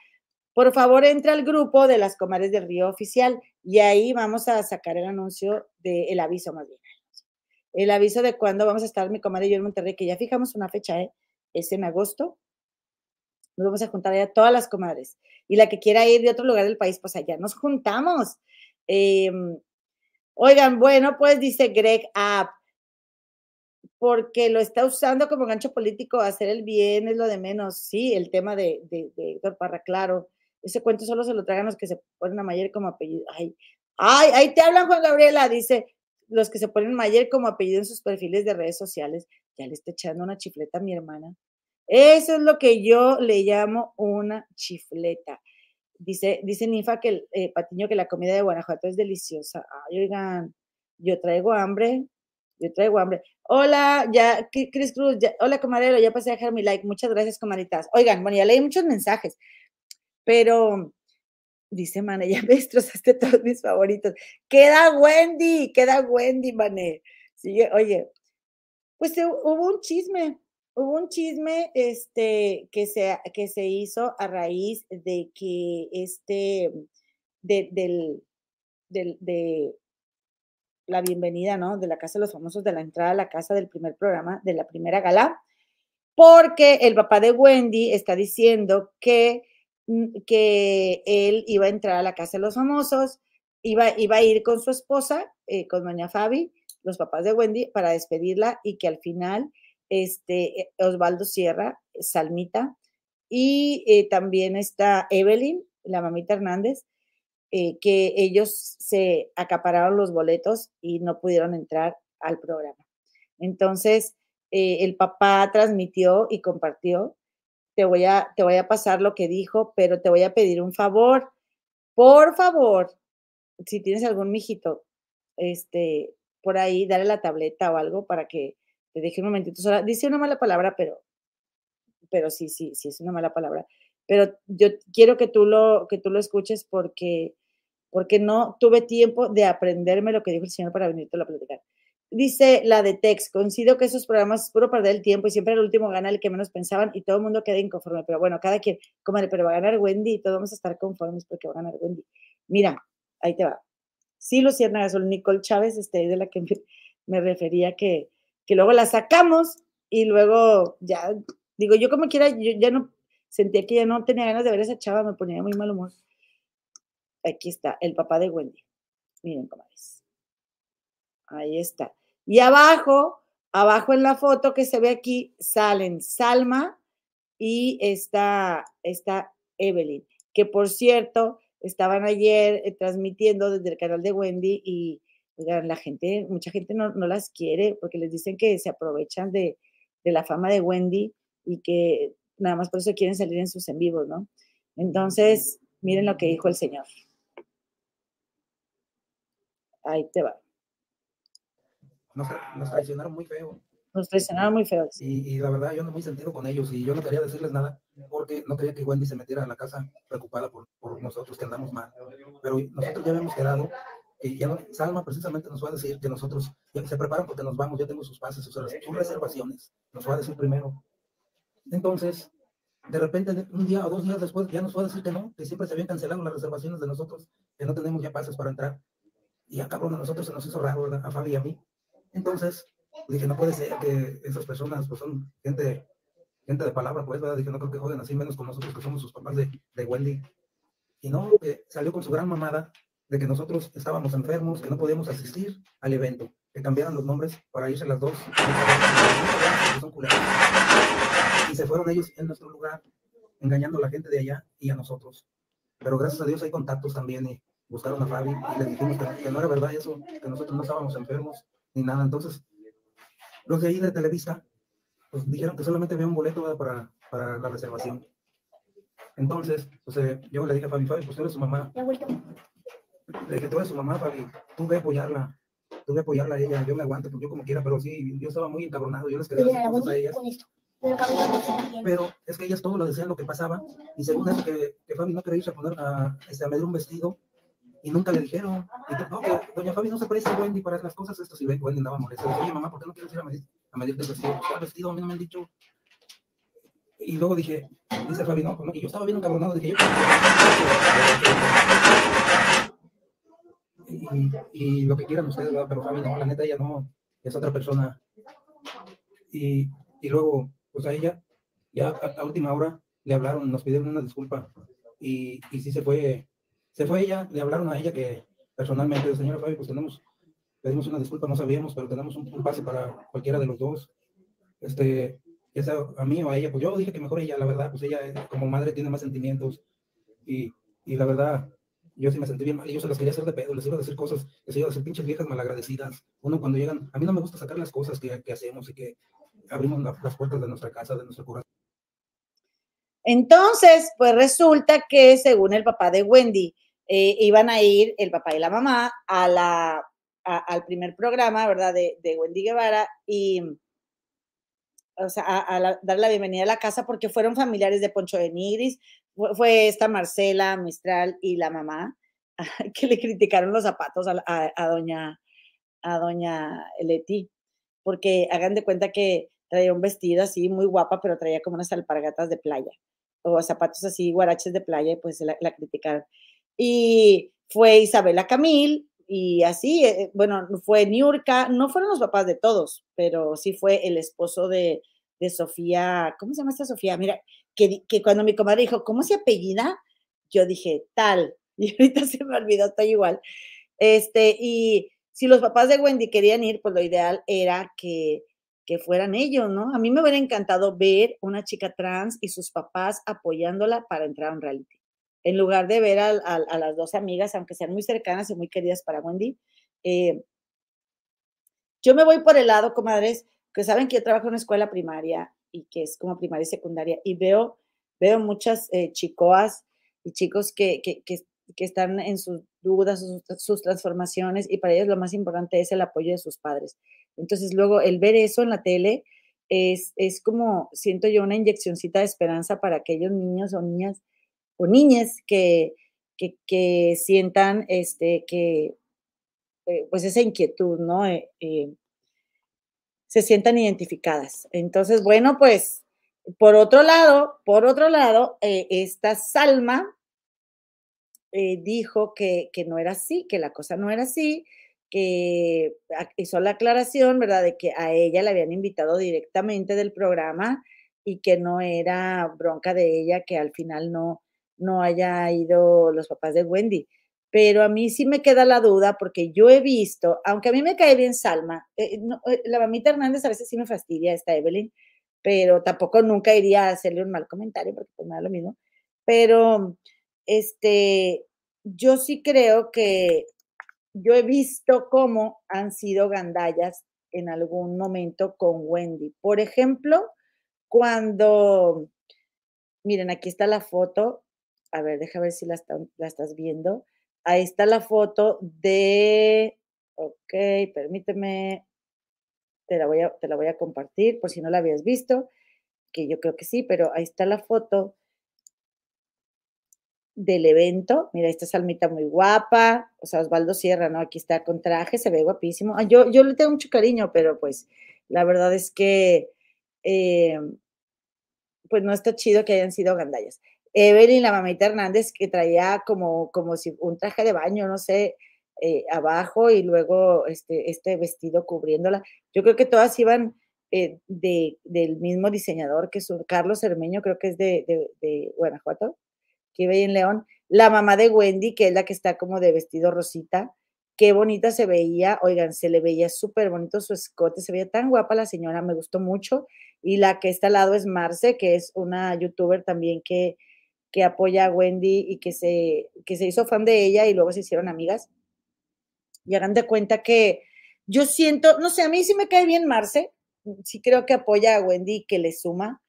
por favor, entra al grupo de las comadres del Río Oficial y ahí vamos a sacar el anuncio del aviso más bien. El aviso de cuándo vamos a estar mi comadre y yo en Monterrey, que ya fijamos una fecha, ¿eh? Es en agosto. Nos vamos a juntar allá todas las comadres. Y la que quiera ir de otro lugar del país, pues allá nos juntamos. Em, oigan, bueno, pues dice Greg App, porque lo está usando como gancho político, hacer el bien es lo de menos. Sí, el tema de, de, Héctor Parra, claro. Ese cuento solo se lo tragan los que se ponen a Mayer como apellido. Ay, ay, ahí te hablan, Juan Gabriela, dice, los que se ponen Mayer como apellido en sus perfiles de redes sociales. Ya le está echando una chifleta a mi hermana. Eso es lo que yo le llamo una chifleta. Dice, dice Ninfa que el eh, Patiño que la comida de Guanajuato es deliciosa. Ay, oigan, yo traigo hambre, yo traigo hambre. Hola, ya, Cris Cruz, hola, comadero, ya pasé a dejar mi like. Muchas gracias, comaditas. Oigan, bueno, ya leí muchos mensajes, pero dice Mane, ya me destrozaste todos mis favoritos. Queda Wendy, queda Wendy, Mane. Sigue, oye, pues hubo un chisme, hubo un chisme este, que, se, que se hizo a raíz de que este, de, del, del, de la bienvenida, ¿no? De la Casa de los Famosos, de la entrada a la casa del primer programa, de la primera gala, porque el papá de Wendy está diciendo que, que él iba a entrar a la Casa de los Famosos, iba, iba a ir con su esposa, eh, con doña Fabi, los papás de Wendy, para despedirla y que al final este, eh, Osvaldo Sierra, Salmita, y eh, también está Evelyn, la mamita Hernández, eh, que ellos se acapararon los boletos y no pudieron entrar al programa. Entonces, eh, el papá transmitió y compartió, te voy, a, te voy a pasar lo que dijo, pero te voy a pedir un favor. Por favor, si tienes algún mijito, este, por ahí, dale la tableta o algo para que te deje un momentito sola. Dice una mala palabra, pero, pero sí, sí, sí, es una mala palabra. Pero yo quiero que tú lo, que tú lo escuches porque porque no tuve tiempo de aprenderme lo que dijo el señor para venirte a platicar. Dice la de Tex, coincido que esos programas es puro perder el tiempo y siempre el último gana el que menos pensaban y todo el mundo queda inconforme. Pero bueno, cada quien, comadre, pero va a ganar Wendy y todos vamos a estar conformes porque va a ganar Wendy. Mira, ahí te va. Sí, Lucierna Gasol, Nicole Chávez, este, de la que me, refería que, que luego la sacamos y luego ya, digo, yo como quiera, yo ya no sentía que ya no tenía ganas de ver a esa chava, me ponía muy mal humor. Aquí está, el papá de Wendy. Miren cómo es. Ahí está. Y abajo, abajo en la foto que se ve aquí, salen Salma y está, está Evelyn, que por cierto, estaban ayer eh, transmitiendo desde el canal de Wendy y la gente, mucha gente no, las quiere porque les dicen que se aprovechan de, de, la fama de Wendy y que nada más por eso quieren salir en sus en vivos, ¿no? Entonces, miren lo que dijo el Señor. Ahí te va. Nos, traicionaron muy feo. Nos traicionaron muy feo. Y, la verdad, yo no me he sentido con ellos y yo no quería decirles nada porque no quería que Wendy se metiera a la casa preocupada por, por nosotros que andamos mal. Pero nosotros ya habíamos quedado y ya no, Salma precisamente nos va a decir que nosotros ya se preparan porque nos vamos, ya tengo sus pases, sus, sus reservaciones, nos va a decir primero. Entonces, de repente, un día o dos días después, ya nos va a decir que no, que siempre se habían cancelado las reservaciones de nosotros, que no tenemos ya pases para entrar. Y a uno de nosotros se nos hizo raro, a Fabi y a mí. Entonces, dije, no puede ser que esas personas pues son gente, gente de palabra, pues, ¿verdad? Dije, no creo que joden así, menos con nosotros que somos sus papás de, de Wendy. Y no, que salió con su gran mamada de que nosotros estábamos enfermos, que no podíamos asistir al evento, que cambiaran los nombres para irse las dos. Y se fueron ellos en nuestro lugar, engañando a la gente de allá y a nosotros. Pero gracias a Dios hay contactos también y buscaron a Fabi y le dijimos que, no era verdad eso, que nosotros no estábamos enfermos ni nada. Entonces, los de ahí de Televisa, pues dijeron que solamente había un boleto para, para la reservación. Entonces, pues, eh, yo le dije a Fabi, Fabi, pues tú eres su mamá. Le dije, tú eres su mamá, Fabi, tú ve apoyarla. Tú ve apoyarla a ella, yo me aguanto, pues yo como quiera, pero sí, yo estaba muy encabronado, yo les quería decir cosas a ellas. Pero es que ellas todo lo decían lo que pasaba, y según eso que, que Fabi no quería irse a poner a, este, a medir un vestido, y nunca le dijeron. No, doña Fabi no se parece a Wendy para las cosas, esto si Wendy andaba molesta. Oye, mamá, ¿por qué no quieres ir a medir, a medirte el vestido? ¿Cuál vestido? A mí no me han dicho. Y luego dije, dice Fabi, no, y yo estaba bien encabronado, dije, yo... Y, y, lo que quieran ustedes, pero Fabi, no, la neta, ella no, es otra persona. Y, y luego, pues a ella, ya a, última hora, le hablaron, nos pidieron una disculpa. Y, y sí se fue, se fue ella, le hablaron a ella que personalmente, señora Fabi, pues tenemos, pedimos una disculpa, no sabíamos, pero tenemos un, un pase para cualquiera de los dos. Este, a mí o a ella, pues yo dije que mejor ella, la verdad, pues ella como madre tiene más sentimientos y, y la verdad, yo sí me sentí bien mal y yo se las quería hacer de pedo, les iba a decir cosas, les iba a decir pinches viejas malagradecidas. Uno cuando llegan, a mí no me gusta sacar las cosas que, que hacemos y que abrimos las puertas de nuestra casa, de nuestro corazón. Entonces, pues resulta que según el papá de Wendy, eh, iban a ir el papá y la mamá a la, al primer programa, ¿verdad? De, de Wendy Guevara y o sea, a, dar la bienvenida a la casa porque fueron familiares de Poncho de Nigris, fue, esta Marcela Mistral y la mamá que le criticaron los zapatos a, doña a doña Leti, porque hagan de cuenta que traía un vestido así muy guapa, pero traía como unas alpargatas de playa, o zapatos así, guaraches de playa, y pues la, la criticaron. Y fue Isabela Camil, y así, eh, bueno, fue Niurka, no fueron los papás de todos, pero sí fue el esposo de, de Sofía, ¿cómo se llama esta Sofía? Mira, que, que, cuando mi comadre dijo, ¿cómo se apellida? Yo dije, tal, y ahorita se me olvidó, está igual. Este, y si los papás de Wendy querían ir, pues lo ideal era que, que fueran ellos, ¿no? A mí me hubiera encantado ver una chica trans y sus papás apoyándola para entrar a un reality en lugar de ver a, las dos amigas, aunque sean muy cercanas y muy queridas para Wendy. Eh, yo me voy por el lado, comadres, que saben que yo trabajo en una escuela primaria y que es como primaria y secundaria, y veo, veo muchas eh, chicoas y chicos que, que, que, están en sus dudas, sus, sus, transformaciones, y para ellos lo más importante es el apoyo de sus padres. Entonces, luego, el ver eso en la tele es, es como, siento yo, una inyeccióncita de esperanza para aquellos niños o niñas o niñas que, que, sientan este, que, eh, pues esa inquietud, ¿no? Eh, eh, se sientan identificadas. Entonces, bueno, pues, por otro lado, por otro lado, esta Salma dijo que, que no era así, que la cosa no era así, que hizo la aclaración, ¿verdad?, de que a ella la habían invitado directamente del programa y que no era bronca de ella, que al final no, no haya ido los papás de Wendy. Pero a mí sí me queda la duda porque yo he visto, aunque a mí me cae bien Salma, eh, eh, la mamita Hernández a veces sí me fastidia esta Evelyn, pero tampoco nunca iría a hacerle un mal comentario porque pues nada lo mismo. Pero este, yo sí creo que yo he visto cómo han sido gandallas en algún momento con Wendy. Por ejemplo, cuando, miren, aquí está la foto, a ver, deja ver si la, estás viendo. Ahí está la foto de, ok, permíteme, te la, voy a, te la voy a compartir por si no la habías visto, que yo creo que sí, pero ahí está la foto del evento. Mira, esta salmita muy guapa, o sea, Osvaldo Sierra, ¿no? Aquí está con traje, se ve guapísimo. Yo, yo le tengo mucho cariño, pero pues la verdad es que, eh, pues no está chido que hayan sido gandallas. Evelyn, la mamita Hernández, que traía como, como si un traje de baño, no sé, eh, abajo y luego este, este vestido cubriéndola. Yo creo que todas iban eh, de, del mismo diseñador que su Carlos Hermeño, creo que es de, de, Guanajuato. que ve en León. La mamá de Wendy, que es la que está como de vestido rosita. Qué bonita se veía. Oigan, se le veía súper bonito su escote. Se veía tan guapa la señora. Me gustó mucho. Y la que está al lado es Marce, que es una youtuber también que, que apoya a Wendy y que se, que se hizo fan de ella y luego se hicieron amigas. Y hagan de cuenta que yo siento, no sé, a mí sí me cae bien Marce. Sí creo que apoya a Wendy y que le suma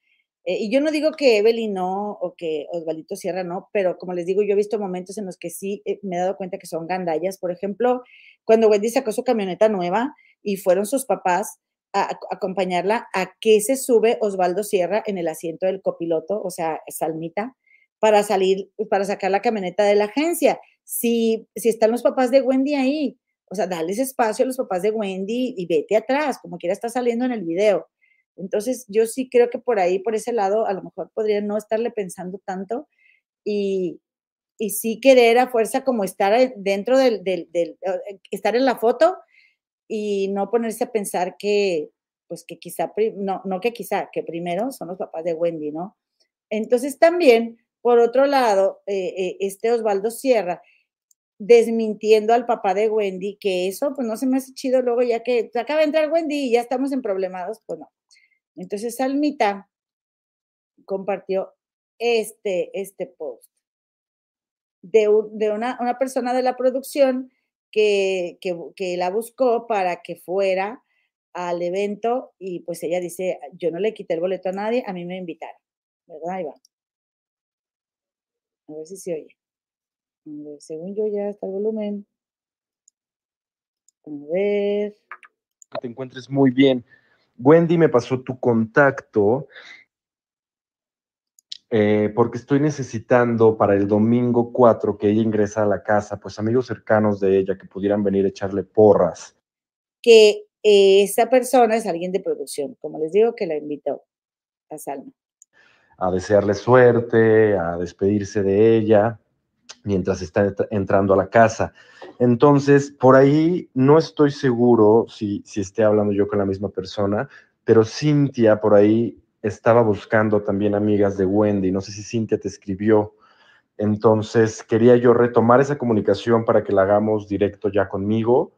eh, y yo no digo que Evelyn no o que Osvaldito Sierra no, pero como les digo, yo he visto momentos en los que sí eh, me he dado cuenta que son gandallas. Por ejemplo, cuando Wendy sacó su camioneta nueva y fueron sus papás a, acompañarla, ¿a qué se sube Osvaldo Sierra en el asiento del copiloto, o sea, Salmita, para salir, para sacar la camioneta de la agencia? Si, si están los papás de Wendy ahí, o sea, dales espacio a los papás de Wendy y vete atrás, como quiera está saliendo en el video. Entonces, yo sí creo que por ahí, por ese lado, a lo mejor podría no estarle pensando tanto y, y sí querer a fuerza como estar dentro del, del, del, eh, estar en la foto y no ponerse a pensar que, pues que quizá, no, no que quizá, que primero son los papás de Wendy, ¿no? Entonces también, por otro lado, eh, eh, este Osvaldo Sierra, desmintiendo al papá de Wendy, que eso pues no se me hace chido luego ya que acaba de entrar Wendy y ya estamos en problemados, pues no. Entonces Salmita compartió este, este post de, de una, una, persona de la producción que, que, que, la buscó para que fuera al evento y pues ella dice, yo no le quité el boleto a nadie, a mí me invitaron, ¿verdad? Va. A ver si se oye. según yo ya está el volumen. A ver. Que te encuentres muy bien. Wendy me pasó tu contacto eh, porque estoy necesitando para el domingo 4 que ella ingresa a la casa, pues amigos cercanos de ella que pudieran venir a echarle porras. Que eh, esa persona es alguien de producción, como les digo, que la invitó a Salma. A desearle suerte, a despedirse de ella mientras está entrando a la casa. Entonces, por ahí no estoy seguro si, si esté hablando yo con la misma persona, pero Cintia por ahí estaba buscando también amigas de Wendy. No sé si Cintia te escribió. Entonces, quería yo retomar esa comunicación para que la hagamos directo ya conmigo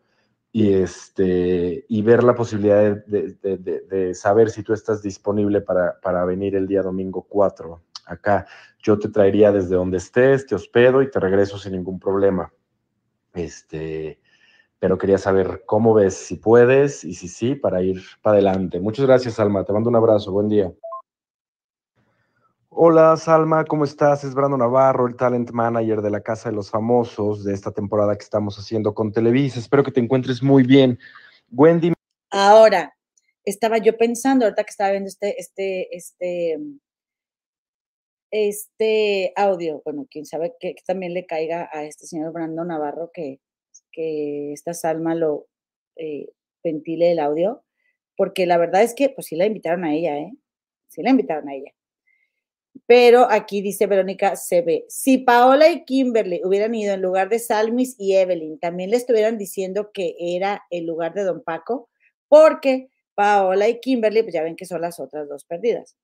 y, este, y ver la posibilidad de, de, de, saber si tú estás disponible para, para venir el día domingo 4 acá. Yo te traería desde donde estés, te hospedo y te regreso sin ningún problema. Este, pero quería saber cómo ves, si puedes y si sí, para ir para adelante. Muchas gracias, Alma. Te mando un abrazo. Buen día. Hola, Salma, ¿cómo estás? Es Brando Navarro, el talent manager de la Casa de los Famosos de esta temporada que estamos haciendo con Televisa. Espero que te encuentres muy bien. Wendy. Ahora, estaba yo pensando, ahorita que estaba viendo este, este, este, este audio, bueno, quién sabe que, también le caiga a este señor Brando Navarro que, que esta Salma lo eh, ventile el audio, porque la verdad es que pues sí la invitaron a ella, ¿eh? Sí la invitaron a ella. Pero aquí dice Verónica ve, si Paola y Kimberly hubieran ido en lugar de Salmis y Evelyn, también le estuvieran diciendo que era el lugar de Don Paco, porque Paola y Kimberly, pues ya ven que son las otras dos perdidas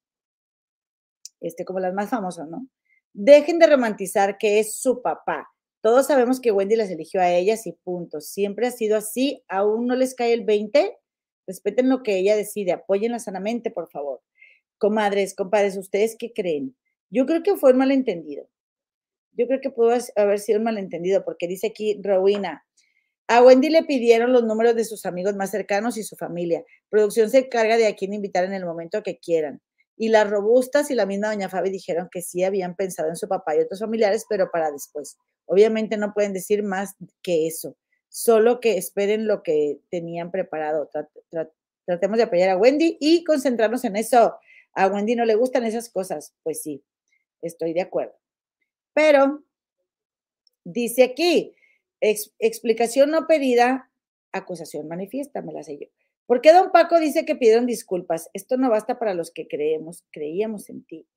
este, como las más famosas, ¿no? Dejen de romantizar que es su papá. Todos sabemos que Wendy las eligió a ellas y punto. Siempre ha sido así. Aún no les cae el 20. Respeten lo que ella decide. Apóyenla sanamente, por favor. Comadres, compadres, ¿ustedes qué creen? Yo creo que fue un malentendido. Yo creo que pudo haber sido un malentendido porque dice aquí Rowena. A Wendy le pidieron los números de sus amigos más cercanos y su familia. Producción se encarga de a quién invitar en el momento que quieran. Y las robustas y la misma doña Fabi dijeron que sí habían pensado en su papá y otros familiares, pero para después. Obviamente no pueden decir más que eso, solo que esperen lo que tenían preparado. tratemos de apoyar a Wendy y concentrarnos en eso. A Wendy no le gustan esas cosas. Pues sí, estoy de acuerdo. Pero dice aquí, explicación no pedida, acusación manifiesta, me la sé yo. ¿Por qué don Paco dice que pidieron disculpas? Esto no basta para los que creemos, creíamos en ti.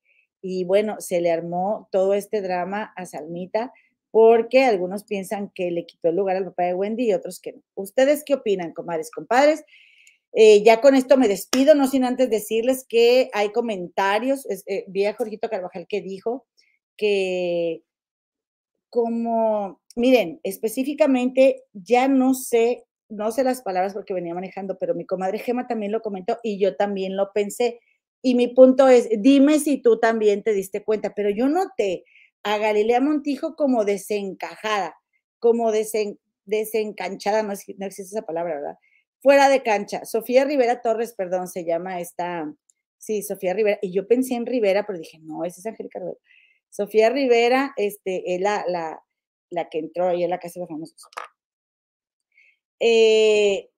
Y bueno, se le armó todo este drama a Salmita porque algunos piensan que le quitó el lugar al papá de Wendy y otros que no. ¿Ustedes qué opinan, comadres, compadres? Eh, ya con esto me despido, no sin antes decirles que hay comentarios. Eh, vi a Jorgito Carvajal que dijo que como, miren, específicamente ya no sé, no sé las palabras porque venía manejando, pero mi comadre Gema también lo comentó y yo también lo pensé. Y mi punto es, dime si tú también te diste cuenta, pero yo noté a Galilea Montijo como desencajada, como desencanchada, no, no existe esa palabra, ¿verdad? Fuera de cancha. Sofía Rivera Torres, perdón, se llama esta, sí, Sofía Rivera. Y yo pensé en Rivera, pero dije, no, esa es Angélica Rivera. Sofía Rivera, este, es la, la, que entró ahí en la Casa de los Famosos. Eh,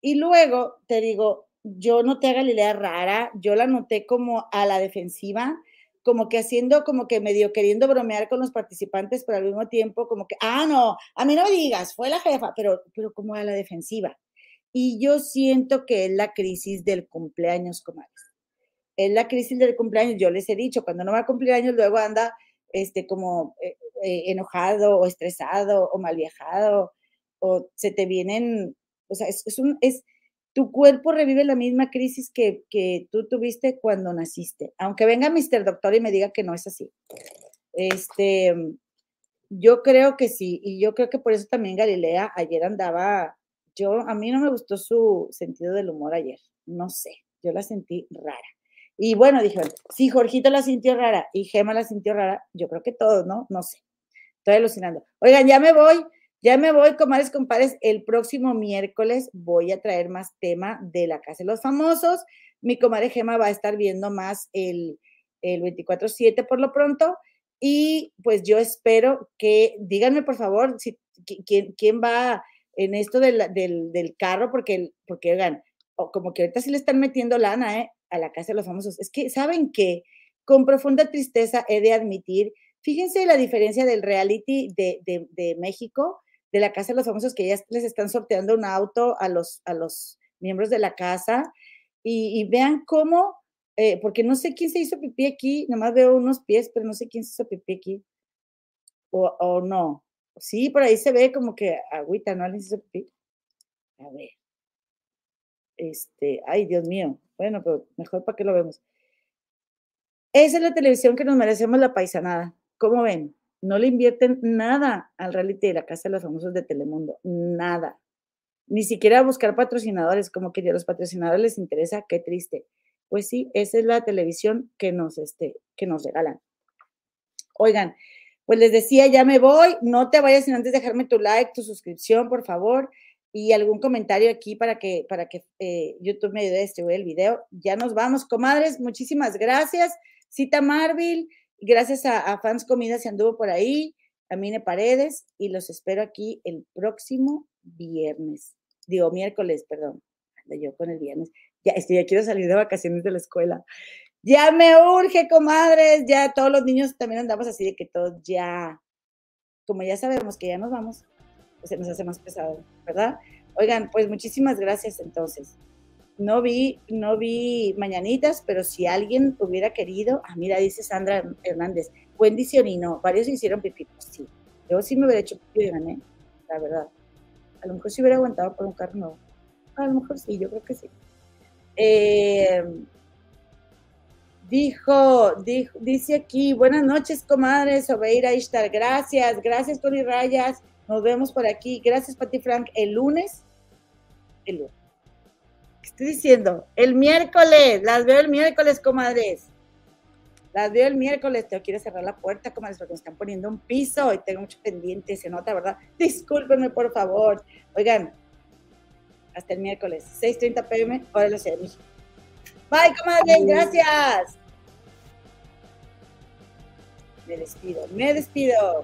y luego, te digo, yo noté a Galilea rara, yo la noté como a la defensiva, como que haciendo, como que medio queriendo bromear con los participantes, pero al mismo tiempo como que, ah, no, a mí no me digas, fue la jefa, pero, pero como a la defensiva. Y yo siento que es la crisis del cumpleaños, comadres. Es la crisis del cumpleaños. Yo les he dicho, cuando no va a cumplir años, luego anda este, como eh, eh, enojado o estresado o mal viajado o se te vienen, o sea, es, es, un, es tu cuerpo revive la misma crisis que, que tú tuviste cuando naciste. Aunque venga Mr. Doctor y me diga que no es así. Este, yo creo que sí, y yo creo que por eso también Galilea ayer andaba yo, a mí no me gustó su sentido del humor ayer, no sé, yo la sentí rara. Y bueno, dije, si Jorgito la sintió rara y Gema la sintió rara, yo creo que todos, ¿no? No sé. Estoy alucinando. Oigan, ya me voy, ya me voy, comadres, compadres. El próximo miércoles voy a traer más tema de la Casa de los Famosos. Mi comadre Gema va a estar viendo más el, el 24-7 por lo pronto. Y pues yo espero que, díganme por favor, si, quién, quién va en esto del, del, carro, porque, porque oigan, como que ahorita sí le están metiendo lana ¿eh? a la casa de los famosos. Es que, ¿saben qué? Con profunda tristeza he de admitir, fíjense la diferencia del reality de, de, de México, de la casa de los famosos, que ya les están sorteando un auto a los, a los miembros de la casa, y, y vean cómo, eh, porque no sé quién se hizo pipí aquí, nomás veo unos pies, pero no sé quién se hizo pipí aquí, o, o no, Sí, por ahí se ve como que agüita, ¿no? A ver. Este, ay, Dios mío. Bueno, pero mejor para que lo vemos. Esa es la televisión que nos merecemos la paisanada. ¿Cómo ven? No le invierten nada al reality de la Casa de los Famosos de Telemundo. Nada. Ni siquiera buscar patrocinadores, como que los patrocinadores les interesa, qué triste. Pues sí, esa es la televisión que nos, este, que nos regalan. Oigan, pues les decía, ya me voy, no te vayas sin antes dejarme tu like, tu suscripción, por favor, y algún comentario aquí para que, para que eh, YouTube me ayude a distribuir el video. Ya nos vamos, comadres, muchísimas gracias. Cita Marvel, gracias a, Fans Comida se anduvo por ahí, a Mine Paredes, y los espero aquí el próximo viernes, digo miércoles, perdón, yo con el viernes. Ya estoy, ya quiero salir de vacaciones de la escuela. Ya me urge, comadres, ya todos los niños también andamos así de que todos ya, como ya sabemos que ya nos vamos, se nos hace más pesado, ¿verdad? Oigan, pues muchísimas gracias entonces. No vi, no vi mañanitas, pero si alguien hubiera querido, ah, mira, dice Sandra Hernández, Wendy Sionino, varios hicieron pipí, pues sí. Yo sí me hubiera hecho pipí, gané, la verdad. A lo mejor sí hubiera aguantado por un carro nuevo. A lo mejor sí, yo creo que sí. Eh, Dijo, dice aquí, buenas noches, comadres, Obeira Ishtar, gracias, gracias, Tony Rayas, nos vemos por aquí, gracias, Pati Frank, el lunes, el lunes, ¿qué estoy diciendo? El miércoles, las veo el miércoles, comadres, las veo el miércoles, te quiero cerrar la puerta, comadres, porque me están poniendo un piso y tengo mucho pendiente, se nota, ¿verdad? Discúlpenme, por favor, oigan, hasta el miércoles, 6.30 pm, hora de la Ciudad de México. Bye, comadre, gracias. Me despido, me despido.